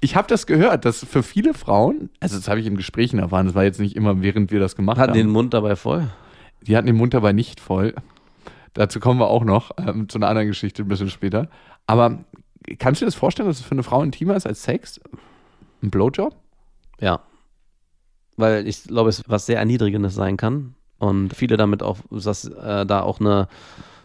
Ich habe das gehört, dass für viele Frauen, also das habe ich in Gesprächen erfahren, das war jetzt nicht immer, während wir das gemacht Hat den haben. Mund dabei voll. Die hatten den Mund dabei nicht voll. Dazu kommen wir auch noch, ähm, zu einer anderen Geschichte ein bisschen später. Aber kannst du dir das vorstellen, dass es für eine Frau intimer ist als Sex? Ein Blowjob? Ja. Weil ich glaube, es was sehr Erniedrigendes sein kann. Und viele damit auch, dass äh, da auch eine,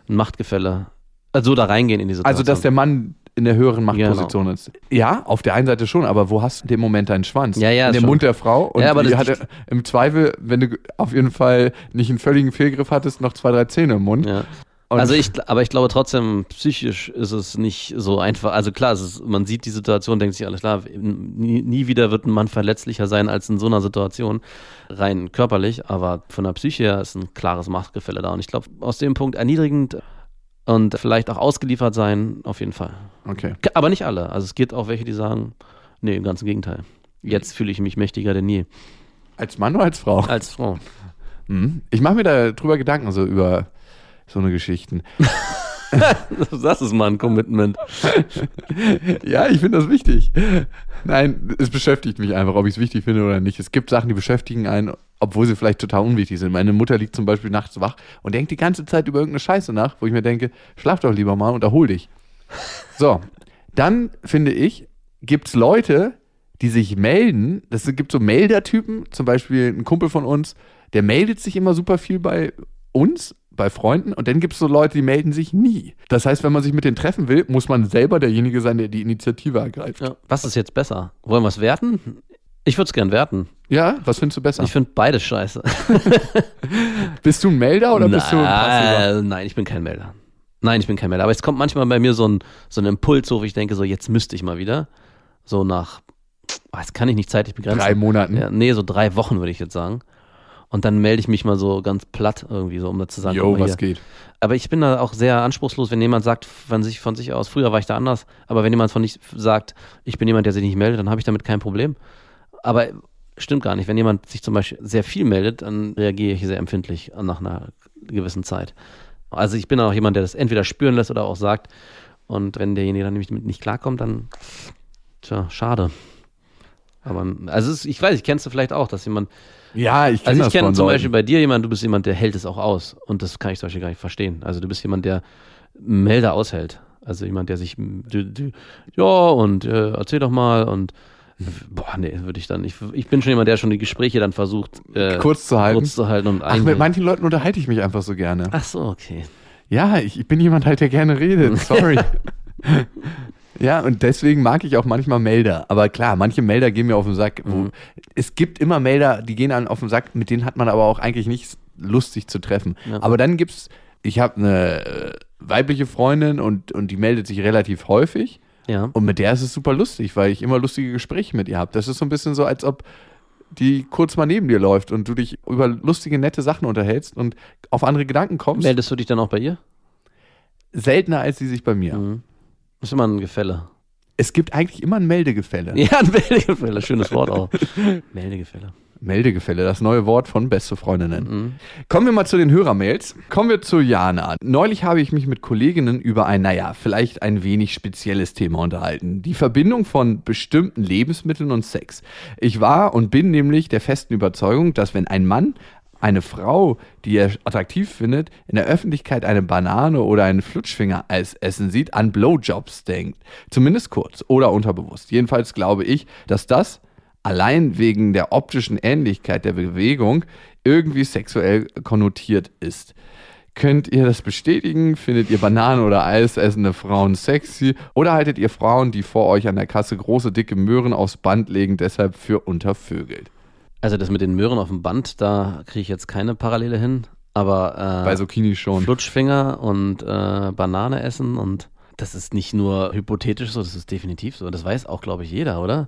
ein Machtgefälle, also da reingehen in die Situation. Also, dass der Mann in der höheren Machtposition ist. Ja, auf der einen Seite schon, aber wo hast du in dem Moment deinen Schwanz? Ja, ja, in dem schon. Mund der Frau. Und Ja, aber die hatte im Zweifel, wenn du auf jeden Fall nicht einen völligen Fehlgriff hattest, noch zwei, drei Zähne im Mund. Ja. Und Also ich, aber ich glaube trotzdem, psychisch ist es nicht so einfach. Also klar, ist, man sieht die Situation, denkt sich alles klar, nie, nie wieder wird ein Mann verletzlicher sein als in so einer Situation, rein körperlich, aber von der Psyche her ist ein klares Machtgefälle da. Und ich glaube, aus dem Punkt erniedrigend und vielleicht auch ausgeliefert sein, auf jeden Fall. Okay. Aber nicht alle. Also es gibt auch welche, die sagen, nee, im ganzen Gegenteil. Jetzt fühle ich mich mächtiger denn je. Als Mann oder als Frau? Als Frau. Mhm. Ich mache mir da drüber Gedanken, so über so eine Geschichten. Das ist mal ein Commitment. ja, ich finde das wichtig. Nein, es beschäftigt mich einfach, ob ich es wichtig finde oder nicht. Es gibt Sachen, die beschäftigen einen, obwohl sie vielleicht total unwichtig sind. Meine Mutter liegt zum Beispiel nachts wach und denkt die ganze Zeit über irgendeine Scheiße nach, wo ich mir denke, schlaf doch lieber mal und erhol dich. So, dann finde ich, gibt es Leute, die sich melden. Es gibt so Meldertypen, zum Beispiel ein Kumpel von uns, der meldet sich immer super viel bei uns, bei Freunden. Und dann gibt es so Leute, die melden sich nie. Das heißt, wenn man sich mit denen treffen will, muss man selber derjenige sein, der die Initiative ergreift. Ja. Was ist jetzt besser? Wollen wir es werten? Ich würde es gern werten. Ja, was findest du besser? Ich finde beides scheiße. bist du ein Melder oder bist du ein Passiver? Na, nein, ich bin kein Melder. Nein, ich bin kein Melder. Aber es kommt manchmal bei mir so ein, so ein Impuls, wo ich denke, so jetzt müsste ich mal wieder. So nach, das kann ich nicht zeitlich begrenzen. Drei Monaten. Ja, nee, so drei Wochen würde ich jetzt sagen. Und dann melde ich mich mal so ganz platt irgendwie, so um da zu sagen, Jo, was hier. geht? Aber ich bin da auch sehr anspruchslos, wenn jemand sagt von sich, von sich aus, früher war ich da anders, aber wenn jemand von sich sagt, ich bin jemand, der sich nicht meldet, dann habe ich damit kein Problem. Aber stimmt gar nicht. Wenn jemand sich zum Beispiel sehr viel meldet, dann reagiere ich sehr empfindlich nach einer gewissen Zeit. Also ich bin auch jemand, der das entweder spüren lässt oder auch sagt. Und wenn derjenige dann nämlich mit nicht klarkommt, dann, tja, schade. Aber, also ist, ich weiß, ich kennst du vielleicht auch, dass jemand, Ja, ich kenne also ich kenne zum Leuten. Beispiel bei dir jemand, du bist jemand, der hält es auch aus. Und das kann ich zum Beispiel gar nicht verstehen. Also du bist jemand, der Melder aushält. Also jemand, der sich, ja, und äh, erzähl doch mal und boah, nee, würde ich dann nicht. Ich bin schon jemand, der schon die Gespräche dann versucht, äh, Kurz zu halten. kurz zu halten und Ach, mit manchen Leuten unterhalte ich mich einfach so gerne. Ach so, okay. Ja, ich, ich bin jemand halt, der gerne redet. Sorry. ja, und deswegen mag ich auch manchmal Melder. Aber klar, manche Melder gehen mir auf den Sack. Mhm. Es gibt immer Melder, die gehen einem auf den Sack, mit denen hat man aber auch eigentlich nicht lustig zu treffen. Ja. Aber dann gibt's, ich habe eine äh, weibliche Freundin und, und die meldet sich relativ häufig. Ja. Und mit der ist es super lustig, weil ich immer lustige Gespräche mit ihr habe. Das ist so ein bisschen so, als ob die kurz mal neben dir läuft und du dich über lustige, nette Sachen unterhältst und auf andere Gedanken kommst. Meldest du dich dann auch bei ihr? Seltener als sie sich bei mir. Mhm. Ist immer ein Gefälle. Es gibt eigentlich immer ein Meldegefälle. Ja, ein Meldegefälle, schönes Wort auch. Meldegefälle. Meldegefälle, das neue Wort von beste Freundinnen. Mhm. Kommen wir mal zu den Hörermails. Kommen wir zu Jana. Neulich habe ich mich mit Kolleginnen über ein, naja, vielleicht ein wenig spezielles Thema unterhalten. Die Verbindung von bestimmten Lebensmitteln und Sex. Ich war und bin nämlich der festen Überzeugung, dass wenn ein Mann eine Frau, die er attraktiv findet, in der Öffentlichkeit eine Banane oder einen Flutschfinger als Essen sieht, an Blowjobs denkt. Zumindest kurz oder unterbewusst. Jedenfalls glaube ich, dass das allein wegen der optischen Ähnlichkeit der Bewegung irgendwie sexuell konnotiert ist. Könnt ihr das bestätigen? Findet ihr Bananen oder Eis essende Frauen sexy? Oder haltet ihr Frauen, die vor euch an der Kasse große, dicke Möhren aufs Band legen, deshalb für untervögelt? Also das mit den Möhren auf dem Band, da kriege ich jetzt keine Parallele hin. Aber äh, Bei Zucchini schon. Flutschfinger und äh, Banane essen und das ist nicht nur hypothetisch so, das ist definitiv so. Das weiß auch, glaube ich, jeder, oder?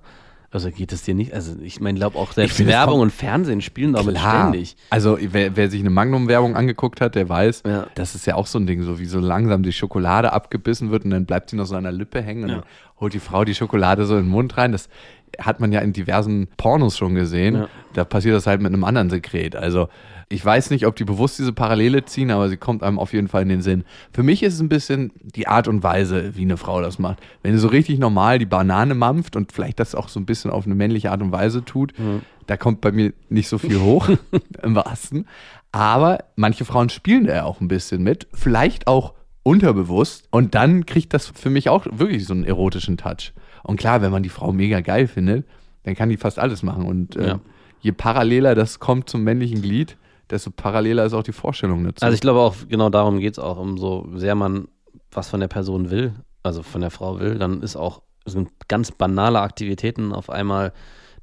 Also geht es dir nicht, also ich meine, glaube auch selbst Werbung und Fernsehen spielen damit Klar. ständig. Also wer, wer sich eine Magnum-Werbung angeguckt hat, der weiß, Ja. das ist ja auch so ein Ding, so wie so langsam die Schokolade abgebissen wird und dann bleibt sie noch so an der Lippe hängen und Ja. dann holt die Frau die Schokolade so in den Mund rein. Das hat man ja in diversen Pornos schon gesehen. Ja. Da passiert das halt mit einem anderen Sekret. Also ich weiß nicht, ob die bewusst diese Parallele ziehen, aber sie kommt einem auf jeden Fall in den Sinn. Für mich ist es ein bisschen die Art und Weise, wie eine Frau das macht. Wenn sie so richtig normal die Banane mampft und vielleicht das auch so ein bisschen auf eine männliche Art und Weise tut, da kommt bei mir nicht so viel hoch, im wahrsten. Aber manche Frauen spielen da ja auch ein bisschen mit, vielleicht auch unterbewusst. Und dann kriegt das für mich auch wirklich so einen erotischen Touch. Und klar, wenn man die Frau mega geil findet, dann kann die fast alles machen. Und äh, Ja. je paralleler das kommt zum männlichen Glied, desto paralleler ist auch die Vorstellung dazu. Also ich glaube auch, genau darum geht es auch, umso sehr man was von der Person will, also von der Frau will, dann ist auch sind ganz banale Aktivitäten auf einmal,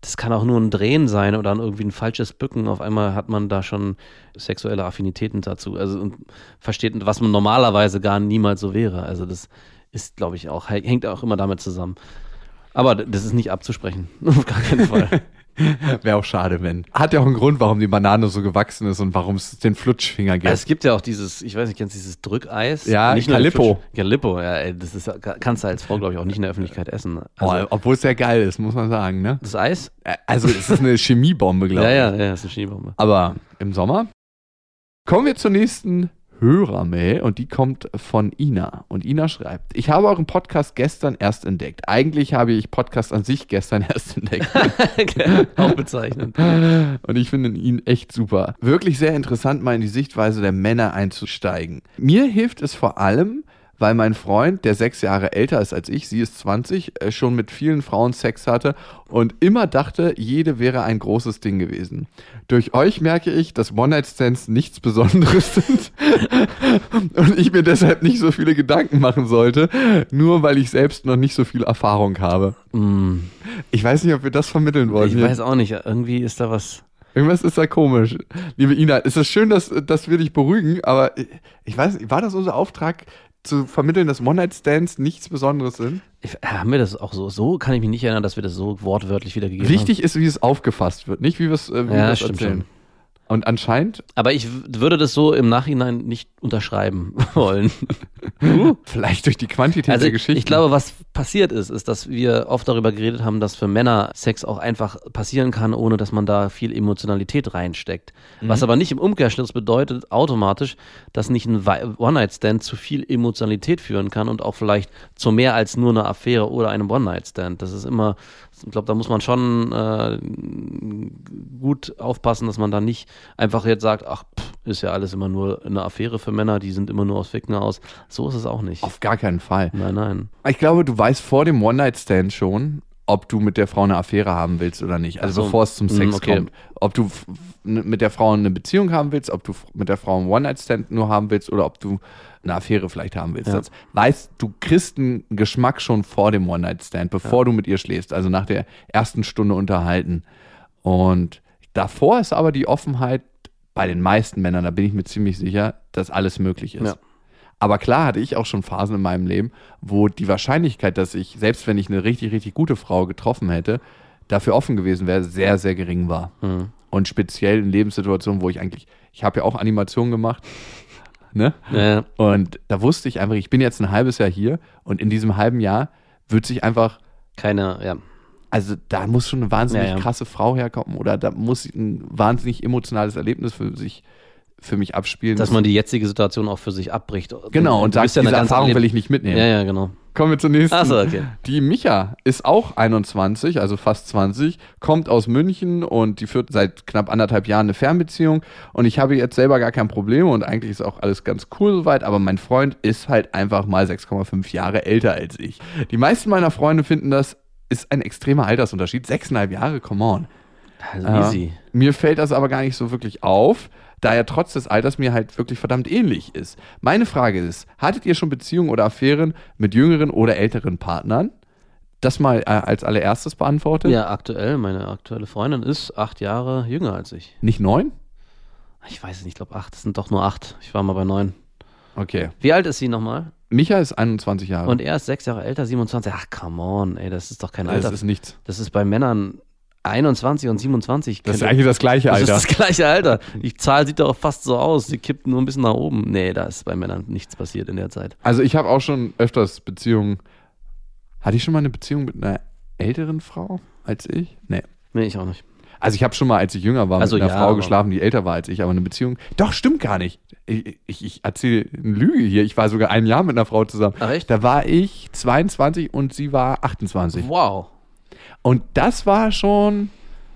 das kann auch nur ein Drehen sein oder irgendwie ein falsches Bücken, auf einmal hat man da schon sexuelle Affinitäten dazu, also und versteht, was man normalerweise gar niemals so wäre. Also das ist, glaube ich, auch, hängt auch immer damit zusammen. Aber das ist nicht abzusprechen, auf gar keinen Fall. Wäre auch schade, wenn. Hat ja auch einen Grund, warum die Banane so gewachsen ist und warum es den Flutschfinger gibt. Es gibt ja auch dieses, ich weiß nicht, kennst du dieses Drückeis? Ja, nicht nur Calippo. Ja, ey, das ist, kannst du als Frau, glaube ich, auch nicht in der Öffentlichkeit essen. oh, Also, obwohl es ja geil ist, muss man sagen, ne? das Eis? Also es ist eine Chemiebombe, glaube Ja, ich. ja, ja, das ist eine Skibombe. Aber im Sommer kommen wir zur nächsten Hörermail und die kommt von Ina. Und Ina schreibt, ich habe euren Podcast gestern erst entdeckt. Eigentlich habe ich Podcast an sich gestern erst entdeckt. auch bezeichnend. Und ich finde ihn echt super. Wirklich sehr interessant, mal in die Sichtweise der Männer einzusteigen. Mir hilft es vor allem, weil mein Freund, der sechs Jahre älter ist als ich, sie ist 20, äh, schon mit vielen Frauen Sex hatte und immer dachte, jede wäre ein großes Ding gewesen. Durch euch merke ich, dass One-Night-Stands nichts Besonderes sind und ich mir deshalb nicht so viele Gedanken machen sollte, nur weil ich selbst noch nicht so viel Erfahrung habe. Mm, Ich weiß nicht, ob wir das vermitteln wollen. ich weiß auch nicht, irgendwie ist da was. Irgendwas ist da komisch. Liebe Ina, es ist schön, dass, dass wir dich beruhigen, aber ich weiß war das unser Auftrag, zu vermitteln, dass One-Night-Stands nichts Besonderes sind? Ich, äh, haben wir das auch so? So kann ich mich nicht erinnern, dass wir das so wortwörtlich wiedergegeben Wichtig ist, wie es aufgefasst wird, nicht wie wir es äh, wie Ja, erzählen. schon. Und anscheinend. Aber ich würde das so im Nachhinein nicht unterschreiben wollen. vielleicht durch die Quantität Also der Geschichte. ich glaube, was passiert ist, ist, dass wir oft darüber geredet haben, dass für Männer Sex auch einfach passieren kann, ohne dass man da viel Emotionalität reinsteckt. Mhm. Was aber nicht im Umkehrschluss bedeutet automatisch, dass nicht ein One-Night-Stand zu viel Emotionalität führen kann und auch vielleicht zu mehr als nur eine Affäre oder einem One-Night-Stand. Das ist immer, ich glaube, da muss man schon äh, gut aufpassen, dass man da nicht einfach jetzt sagt, ach, pff, ist ja alles immer nur eine Affäre für Männer, die sind immer nur aus Ficken aus. So ist es auch nicht. Auf gar keinen Fall. Nein, nein. Ich glaube, du weißt vor dem One-Night-Stand schon, ob du mit der Frau eine Affäre haben willst oder nicht. Also Ach so. bevor es zum Mm, Sex okay. kommt. Ob du mit der Frau eine Beziehung haben willst, ob du mit der Frau einen One-Night-Stand nur haben willst oder ob du eine Affäre vielleicht haben willst. Ja. Das weißt, du kriegst einen Geschmack schon vor dem One-Night-Stand, bevor du mit ihr schläfst. Also nach der ersten Stunde unterhalten. Und davor ist aber die Offenheit bei den meisten Männern, da bin ich mir ziemlich sicher, dass alles möglich ist. Ja. Aber klar hatte ich auch schon Phasen in meinem Leben, wo die Wahrscheinlichkeit, dass ich, selbst wenn ich eine richtig, richtig gute Frau getroffen hätte, dafür offen gewesen wäre, sehr, sehr gering war. Mhm. Und speziell in Lebenssituationen, wo ich eigentlich, ich habe ja auch Animationen gemacht, ne? Ja, Und da wusste ich einfach, ich bin jetzt ein halbes Jahr hier und in diesem halben Jahr wird sich einfach, keine, ja. also da muss schon eine wahnsinnig Ja, ja. krasse Frau herkommen oder da muss ein wahnsinnig emotionales Erlebnis für sich, für mich abspielen. Dass man die jetzige Situation auch für sich abbricht. genau, und Du sagt, bist ja eine diese Erfahrung will ich nicht mitnehmen. Ja, ja, genau. Kommen wir zur nächsten. Ach so, okay. Die Micha ist auch 21, also fast 20, kommt aus München und die führt seit knapp anderthalb Jahren eine Fernbeziehung. Und ich habe jetzt selber gar kein Problem und eigentlich ist auch alles ganz cool soweit, aber mein Freund ist halt einfach mal 6,5 Jahre älter als ich. Die meisten meiner Freunde finden, das ist ein extremer Altersunterschied. Sechseinhalb Jahre, come on. Also Ja. easy. Mir fällt das aber gar nicht so wirklich auf, da er trotz des Alters mir halt wirklich verdammt ähnlich ist. Meine Frage ist, hattet ihr schon Beziehungen oder Affären mit jüngeren oder älteren Partnern? Das mal äh, als allererstes beantwortet. Ja, aktuell, meine aktuelle Freundin ist acht Jahre jünger als ich. Nicht neun? Ich weiß es nicht, ich glaube acht. Es sind doch nur acht. Ich war mal bei neun. Okay. Wie alt ist sie nochmal? Micha ist 21 Jahre. Und er ist sechs Jahre älter, 27. Ach, come on, ey, das ist doch kein das Alter. ist nichts. Das ist bei Männern 21 und 27. Das ist eigentlich das gleiche das Alter. ist das gleiche Alter. Die Zahl sieht doch fast so aus. Sie kippt nur ein bisschen nach oben. Nee, da ist bei Männern nichts passiert in der Zeit. Also ich habe auch schon öfters Beziehungen. Hatte ich schon mal eine Beziehung mit einer älteren Frau als ich? Nee. Nee, ich auch nicht. Also ich habe schon mal, als ich jünger war, Also mit einer ja, Frau geschlafen, die älter war als ich, aber eine Beziehung. Doch, stimmt gar nicht. Ich, ich, ich erzähle eine Lüge hier. Ich war sogar ein Jahr mit einer Frau zusammen. Ach, echt? Da war ich 22 und sie war 28. Wow. Und das war schon.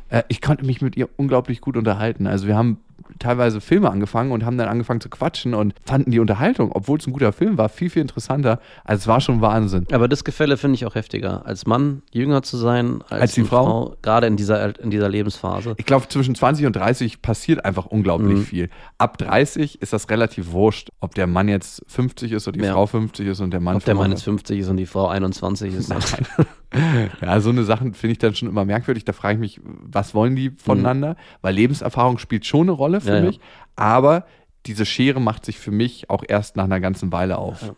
Äh, ich konnte mich mit ihr unglaublich gut unterhalten. Also wir haben teilweise Filme angefangen und haben dann angefangen zu quatschen und fanden die Unterhaltung, obwohl es ein guter Film war, viel, viel interessanter. Also es war schon Wahnsinn. Aber das Gefälle finde ich auch heftiger. Als Mann jünger zu sein als, Als die eine Frau? gerade in dieser, in dieser Lebensphase. Ich glaube, zwischen 20 und 30 passiert einfach unglaublich Mhm. viel. Ab 30 ist das relativ wurscht, ob der Mann jetzt 50 ist oder die Ja. Frau 50 ist und der Mann Ob der Mann jetzt 50 50 ist und die Frau 21 ist. Ja, so eine Sachen finde ich dann schon immer merkwürdig. Da frage ich mich, was wollen die voneinander? Weil Lebenserfahrung spielt schon eine Rolle für Mhm. Ja, ja. mich. Aber diese Schere macht sich für mich auch erst nach einer ganzen Weile auf.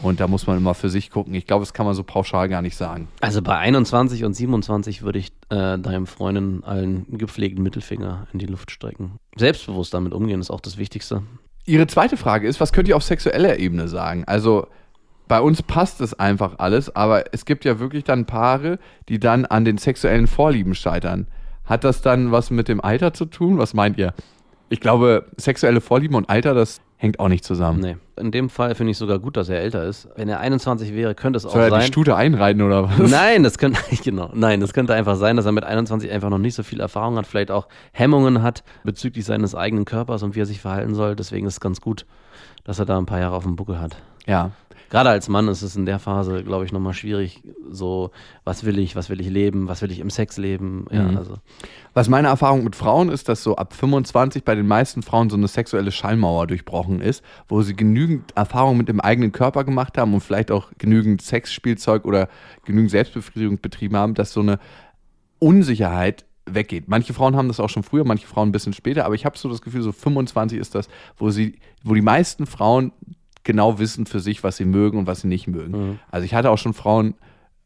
Und da muss man immer für sich gucken. Ich glaube, das kann man so pauschal gar nicht sagen. Also bei 21 und 27 würde ich äh, deinem Freundin allen gepflegten Mittelfinger in die Luft strecken. Selbstbewusst damit umgehen ist auch das Wichtigste. Ihre zweite Frage ist, was könnt ihr auf sexueller Ebene sagen? Also bei uns passt es einfach alles, aber es gibt ja wirklich dann Paare, die dann an den sexuellen Vorlieben scheitern. Hat das dann was mit dem Alter zu tun? Was meint ihr? Ich glaube, sexuelle Vorlieben und Alter, das hängt auch nicht zusammen. Nee. In dem Fall finde ich sogar gut, dass er älter ist. Wenn er 21 wäre, könnte es auch Soll er die sein. Stute einreiten oder was? Nein, das könnte genau. Nein, das könnte einfach sein, dass er mit 21 einfach noch nicht so viel Erfahrung hat, vielleicht auch Hemmungen hat bezüglich seines eigenen Körpers und wie er sich verhalten soll. Deswegen ist es ganz gut, dass er da ein paar Jahre auf dem Buckel hat. Ja. Gerade als Mann ist es in der Phase, glaube ich, nochmal schwierig. So, was will ich, was will ich leben, was will ich im Sex leben? Ja, Mhm. also. Was meine Erfahrung mit Frauen ist, dass so ab 25 bei den meisten Frauen so eine sexuelle Schallmauer durchbrochen ist, wo sie genügend Erfahrung mit dem eigenen Körper gemacht haben und vielleicht auch genügend Sexspielzeug oder genügend Selbstbefriedigung betrieben haben, dass so eine Unsicherheit weggeht. Manche Frauen haben das auch schon früher, manche Frauen ein bisschen später, aber ich habe so das Gefühl, so 25 ist das, wo sie, wo die meisten Frauen genau wissen für sich, was sie mögen und was sie nicht mögen. Mhm. Also ich hatte auch schon Frauen,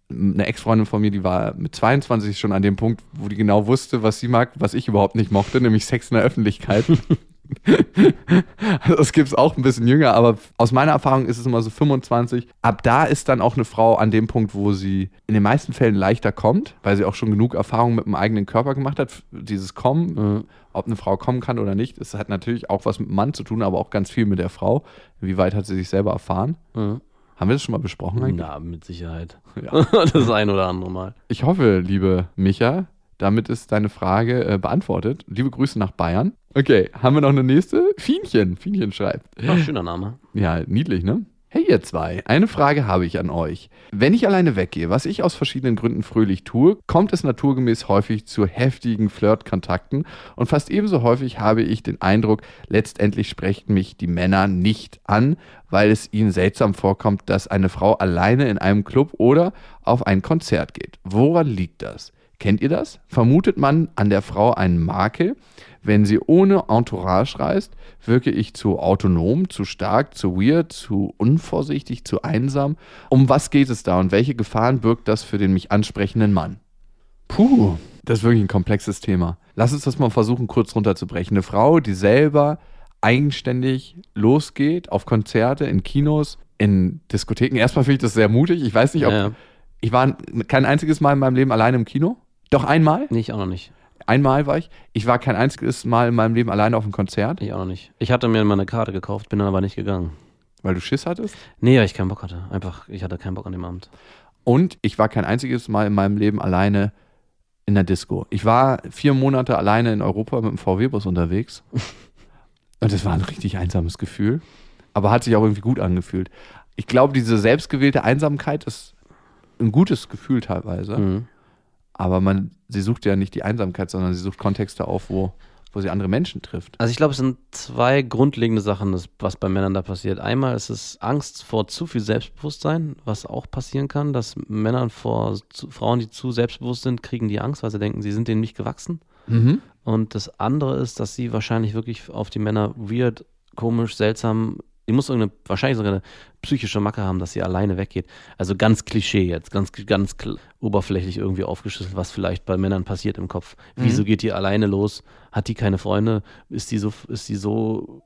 eine Ex-Freundin von mir, die war mit 22 schon an dem Punkt, wo die genau wusste, was sie mag, was ich überhaupt nicht mochte, nämlich Sex in der Öffentlichkeit. also das gibt es auch ein bisschen jünger, aber aus meiner Erfahrung ist es immer so 25. Ab da ist dann auch eine Frau an dem Punkt, wo sie in den meisten Fällen leichter kommt, weil sie auch schon genug Erfahrung mit dem eigenen Körper gemacht hat. Dieses Kommen, Mhm. ob eine Frau kommen kann oder nicht, das hat natürlich auch was mit dem Mann zu tun, aber auch ganz viel mit der Frau. Wie weit hat sie sich selber erfahren? Mhm. Haben wir das schon mal besprochen eigentlich? Na, mit Sicherheit. Ja. das ein oder andere Mal. Ich hoffe, liebe Micha, damit ist deine Frage äh, beantwortet. Liebe Grüße nach Bayern. Okay, haben wir noch eine nächste? Fienchen. Fienchen schreibt. Ach, schöner Name. Ja, niedlich, ne? Hey ihr zwei, eine Frage habe ich an euch. Wenn ich alleine weggehe, was ich aus verschiedenen Gründen fröhlich tue, kommt es naturgemäß häufig zu heftigen Flirtkontakten und fast ebenso häufig habe ich den Eindruck, letztendlich sprechen mich die Männer nicht an, weil es ihnen seltsam vorkommt, dass eine Frau alleine in einem Club oder auf ein Konzert geht. Woran liegt das? Kennt ihr das? Vermutet man an der Frau einen Makel? Wenn sie ohne Entourage reist, wirke ich zu autonom, zu stark, zu weird, zu unvorsichtig, zu einsam. Um was geht es da und welche Gefahren birgt das für den mich ansprechenden Mann? Puh, das ist wirklich ein komplexes Thema. Lass uns das mal versuchen, kurz runterzubrechen. Eine Frau, die selber eigenständig losgeht auf Konzerte, in Kinos, in Diskotheken. Erstmal finde ich das sehr mutig. Ich weiß nicht, ob. Ja. Ich war kein einziges Mal in meinem Leben alleine im Kino. Doch einmal. Nee, ich auch noch nicht. Einmal war ich. Ich war kein einziges Mal in meinem Leben alleine auf einem Konzert, Ich auch noch nicht. Ich hatte mir mal eine Karte gekauft, bin dann aber nicht gegangen. weil du Schiss hattest. Nee, weil ich keinen Bock hatte. Einfach, ich hatte keinen Bock an dem Abend. Und ich war kein einziges Mal in meinem Leben alleine in der Disco. Ich war vier Monate alleine in Europa mit dem VW-Bus unterwegs. Und das war ein richtig einsames Gefühl. Aber hat sich auch irgendwie gut angefühlt. Ich glaube, diese selbstgewählte Einsamkeit ist ein gutes Gefühl teilweise. Mhm. Aber man, sie sucht ja nicht die Einsamkeit, sondern sie sucht Kontexte auf, wo, wo sie andere Menschen trifft. Also ich glaube, es sind zwei grundlegende Sachen, das, was bei Männern da passiert. Einmal ist es Angst vor zu viel Selbstbewusstsein, was auch passieren kann, dass Männer vor zu, Frauen, die zu selbstbewusst sind, kriegen die Angst, weil sie denken, sie sind denen nicht gewachsen. Mhm. Und das andere ist, dass sie wahrscheinlich wirklich auf die Männer weird, komisch, seltsam, die muss irgendeine, wahrscheinlich sogar eine psychische Macke haben, dass sie alleine weggeht. Also ganz Klischee jetzt, ganz, ganz oberflächlich irgendwie aufgeschlüsselt, was vielleicht bei Männern passiert im Kopf. Wieso geht die alleine los? Hat die keine Freunde? Ist die so, ist die so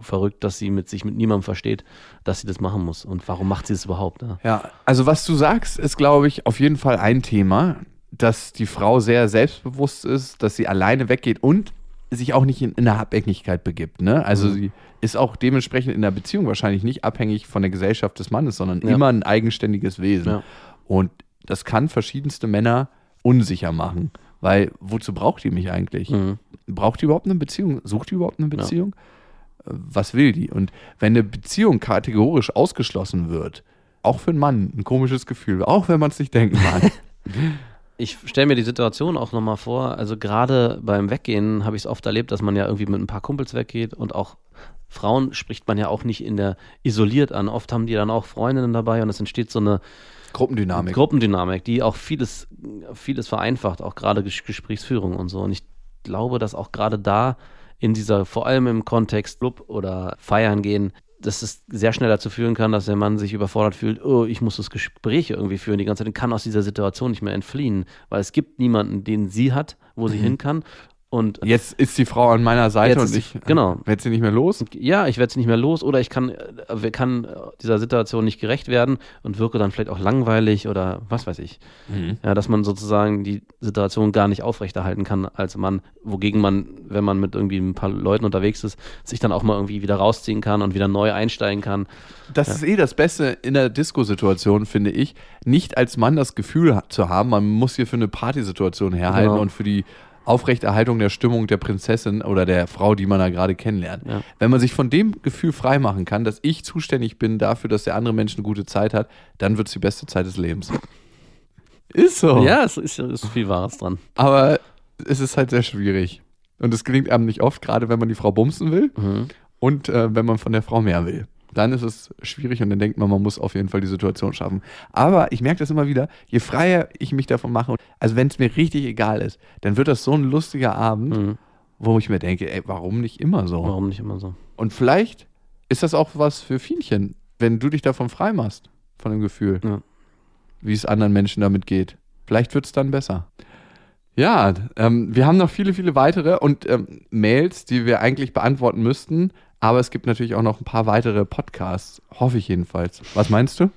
verrückt, dass sie mit sich mit niemandem versteht, dass sie das machen muss? Und warum macht sie es überhaupt? Ja? Ja, also was du sagst, ist, glaube ich, auf jeden Fall ein Thema, dass die Frau sehr selbstbewusst ist, dass sie alleine weggeht und sich auch nicht in, in eine Abhängigkeit begibt. Ne? Also sie ist auch dementsprechend in der Beziehung wahrscheinlich nicht abhängig von der Gesellschaft des Mannes, sondern Ja. immer ein eigenständiges Wesen. Ja. Und das kann verschiedenste Männer unsicher machen. Weil wozu braucht die mich eigentlich? Mhm. Braucht die überhaupt eine Beziehung? Sucht die überhaupt eine Beziehung? Äh, Was will die? Und wenn eine Beziehung kategorisch ausgeschlossen wird, auch für einen Mann ein komisches Gefühl, auch wenn man es nicht denken mag. Ich stelle mir die Situation auch nochmal vor, also gerade beim Weggehen habe ich es oft erlebt, dass man ja irgendwie mit ein paar Kumpels weggeht und auch Frauen spricht man ja auch nicht in der isoliert an. Oft haben die dann auch Freundinnen dabei und es entsteht so eine Gruppendynamik. Gruppendynamik, die auch vieles, vieles vereinfacht, auch gerade Ges Gesprächsführung und so. Und ich glaube, dass auch gerade da in dieser, vor allem im Kontext Club oder Feiern gehen, dass es sehr schnell dazu führen kann, dass der Mann sich überfordert fühlt, oh, ich muss das Gespräch irgendwie führen die ganze Zeit und kann aus dieser Situation nicht mehr entfliehen, weil es gibt niemanden, den sie hat, wo sie hin kann. Und Jetzt ist die Frau an meiner Seite und ich genau. werde sie nicht mehr los. ja, ich werde sie nicht mehr los oder ich kann, äh, kann äh, dieser Situation nicht gerecht werden und wirke dann vielleicht auch langweilig oder was weiß ich. Ja, dass man sozusagen die Situation gar nicht aufrechterhalten kann als Mann, wogegen man, wenn man mit irgendwie ein paar Leuten unterwegs ist, sich dann auch mal irgendwie wieder rausziehen kann und wieder neu einsteigen kann. Das ist eh das Beste in der Disco-Situation, finde ich. Nicht als Mann das Gefühl zu haben, man muss hier für eine Partysituation herhalten Genau. und für die Aufrechterhaltung der Stimmung der Prinzessin oder der Frau, die man da gerade kennenlernt. Ja. Wenn man sich von dem Gefühl freimachen kann, dass ich zuständig bin dafür, dass der andere Mensch eine gute Zeit hat, dann wird es die beste Zeit des Lebens. Ist so. Ja, es ist, ist viel Wahres dran. Aber es ist halt sehr schwierig. Und es gelingt einem nicht oft, gerade wenn man die Frau bumsen will Mhm. und äh, wenn man von der Frau mehr will. Dann ist es schwierig und dann denkt man, man muss auf jeden Fall die Situation schaffen. Aber ich merke das immer wieder, je freier ich mich davon mache, also wenn es mir richtig egal ist, dann wird das so ein lustiger Abend, Mhm. wo ich mir denke, ey, warum nicht immer so? Warum nicht immer so? Und vielleicht ist das auch was für Fienchen, wenn du dich davon frei machst, von dem Gefühl, Ja. wie es anderen Menschen damit geht. Vielleicht wird es dann besser. Ja, ähm, wir haben noch viele, viele weitere und ähm, Mails, die wir eigentlich beantworten müssten, aber es gibt natürlich auch noch ein paar weitere Podcasts, hoffe ich jedenfalls. Was meinst du?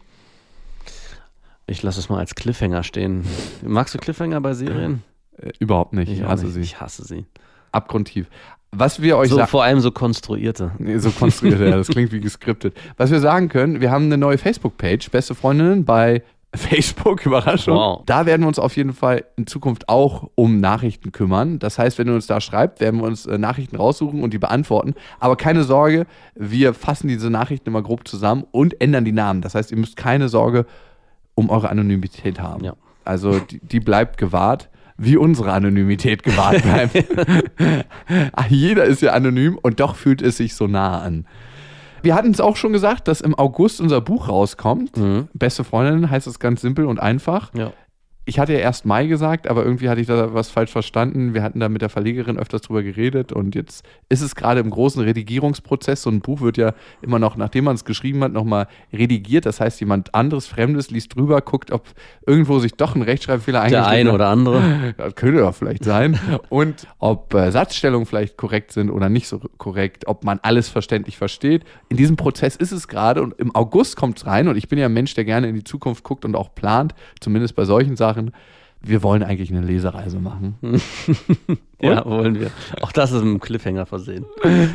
Ich lasse es mal als Cliffhanger stehen. Magst du Cliffhanger bei Serien? Äh, überhaupt nicht, ich auch hasse nicht. sie. Ich hasse sie. Abgrundtief. Was wir euch So, vor allem so konstruierte. Nee, so konstruiert, ja, das klingt wie geskriptet. Was wir sagen können, wir haben eine neue Facebook-Page, Beste Freundinnen bei Facebook, Überraschung. Wow. Da werden wir uns auf jeden Fall in Zukunft auch um Nachrichten kümmern. Das heißt, wenn ihr uns da schreibt, werden wir uns äh, Nachrichten raussuchen und die beantworten. Aber keine Sorge, wir fassen diese Nachrichten immer grob zusammen und ändern die Namen. Das heißt, ihr müsst keine Sorge um eure Anonymität haben. Ja. Also die, die bleibt gewahrt, wie unsere Anonymität gewahrt bleibt. Jeder ist ja anonym und doch fühlt es sich so nah an. Wir hatten es auch schon gesagt, dass im August unser Buch rauskommt. Mhm. Beste Freundin heißt es ganz simpel und einfach. Ja. Ich hatte ja erst Mai gesagt, aber irgendwie hatte ich da was falsch verstanden. Wir hatten da mit der Verlegerin öfters drüber geredet und jetzt ist es gerade im großen Redigierungsprozess. So ein Buch wird ja immer noch, nachdem man es geschrieben hat, nochmal redigiert. Das heißt, jemand anderes, Fremdes liest drüber, guckt, ob irgendwo sich doch ein Rechtschreibfehler Der eingeschrieben eine hat. oder andere. Das könnte doch vielleicht sein. Und ob äh, Satzstellungen vielleicht korrekt sind oder nicht so korrekt, ob man alles verständlich versteht. In diesem Prozess ist es gerade und im August kommt es rein und ich bin ja ein Mensch, der gerne in die Zukunft guckt und auch plant, zumindest bei solchen Sachen. Wir wollen eigentlich eine Lesereise machen. Ja, wollen wir. Auch das ist mit einem Cliffhanger versehen.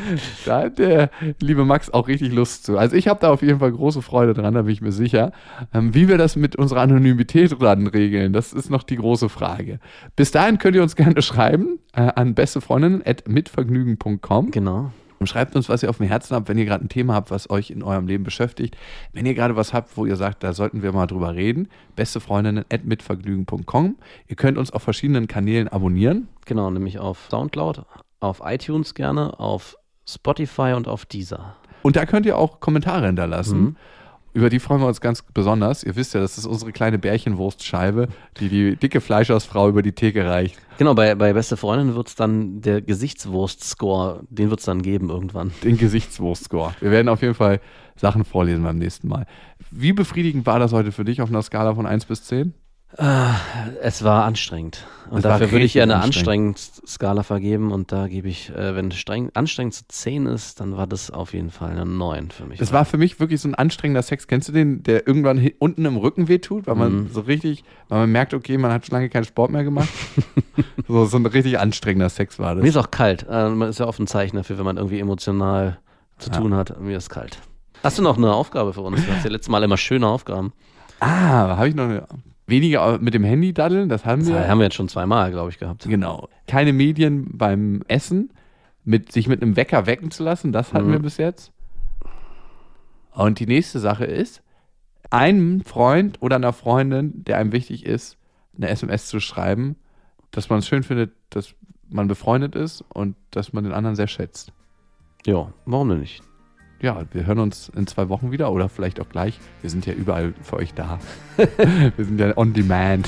Da hat der liebe Max auch richtig Lust zu. Also ich habe da auf jeden Fall große Freude dran, da bin ich mir sicher. Ähm, wie wir das mit unserer Anonymität dann regeln, das ist noch die große Frage. Bis dahin könnt ihr uns gerne schreiben äh, an bestefreundinnen.mitvergnügen.com. Genau. Schreibt uns, was ihr auf dem Herzen habt, wenn ihr gerade ein Thema habt, was euch in eurem Leben beschäftigt. Wenn ihr gerade was habt, wo ihr sagt, da sollten wir mal drüber reden, bestefreundinnen.mitvergnügen.com. Ihr könnt uns auf verschiedenen Kanälen abonnieren. Genau, nämlich auf Soundcloud, auf iTunes gerne, auf Spotify und auf Deezer. Und da könnt ihr auch Kommentare hinterlassen. Mhm. Über die freuen wir uns ganz besonders. Ihr wisst ja, das ist unsere kleine Bärchenwurstscheibe, die die dicke Fleischersfrau über die Theke reicht. Genau, bei, bei Beste Freundin wird es dann der Gesichtswurst-Score, den wird es dann geben irgendwann. Den Gesichtswurst-Score. Wir werden auf jeden Fall Sachen vorlesen beim nächsten Mal. Wie befriedigend war das heute für dich auf einer Skala von 1 bis 10? Es war anstrengend. Und Es dafür würde ich ihr eine anstrengend. Skala vergeben. Und da gebe ich, äh, wenn streng, anstrengend zu 10 ist, dann war das auf jeden Fall eine 9 für mich. Es war für mich wirklich so ein anstrengender Sex. Kennst du den, der irgendwann unten im Rücken wehtut, weil man Mhm. so richtig, weil man merkt, okay, man hat schon lange keinen Sport mehr gemacht? so, so ein richtig anstrengender Sex war Mir das. ist auch kalt. Äh, man ist ja oft ein Zeichen dafür, wenn man irgendwie emotional zu Ja. tun hat. Mir ist kalt. Hast du noch eine Aufgabe für uns? Du hast ja letztes Mal immer schöne Aufgaben. Ah, habe ich noch eine. Weniger mit dem Handy daddeln, das haben Das wir. haben wir jetzt schon zweimal, glaube ich, gehabt. Genau. Keine Medien beim Essen, mit, sich mit einem Wecker wecken zu lassen, das hatten Mhm. wir bis jetzt. Und die nächste Sache ist, einem Freund oder einer Freundin, der einem wichtig ist, eine SMS zu schreiben, dass man es schön findet, dass man befreundet ist und dass man den anderen sehr schätzt. Ja, warum denn nicht? Ja, wir hören uns in zwei Wochen wieder oder vielleicht auch gleich. Wir sind ja überall für euch da. wir sind ja on demand.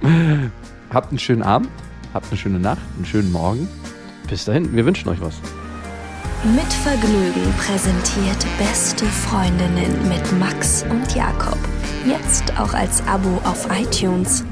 Genau. Habt einen schönen Abend, habt eine schöne Nacht, einen schönen Morgen. Bis dahin, wir wünschen euch was. Mit Vergnügen präsentiert Beste Freundinnen mit Max und Jakob. Jetzt auch als Abo auf iTunes.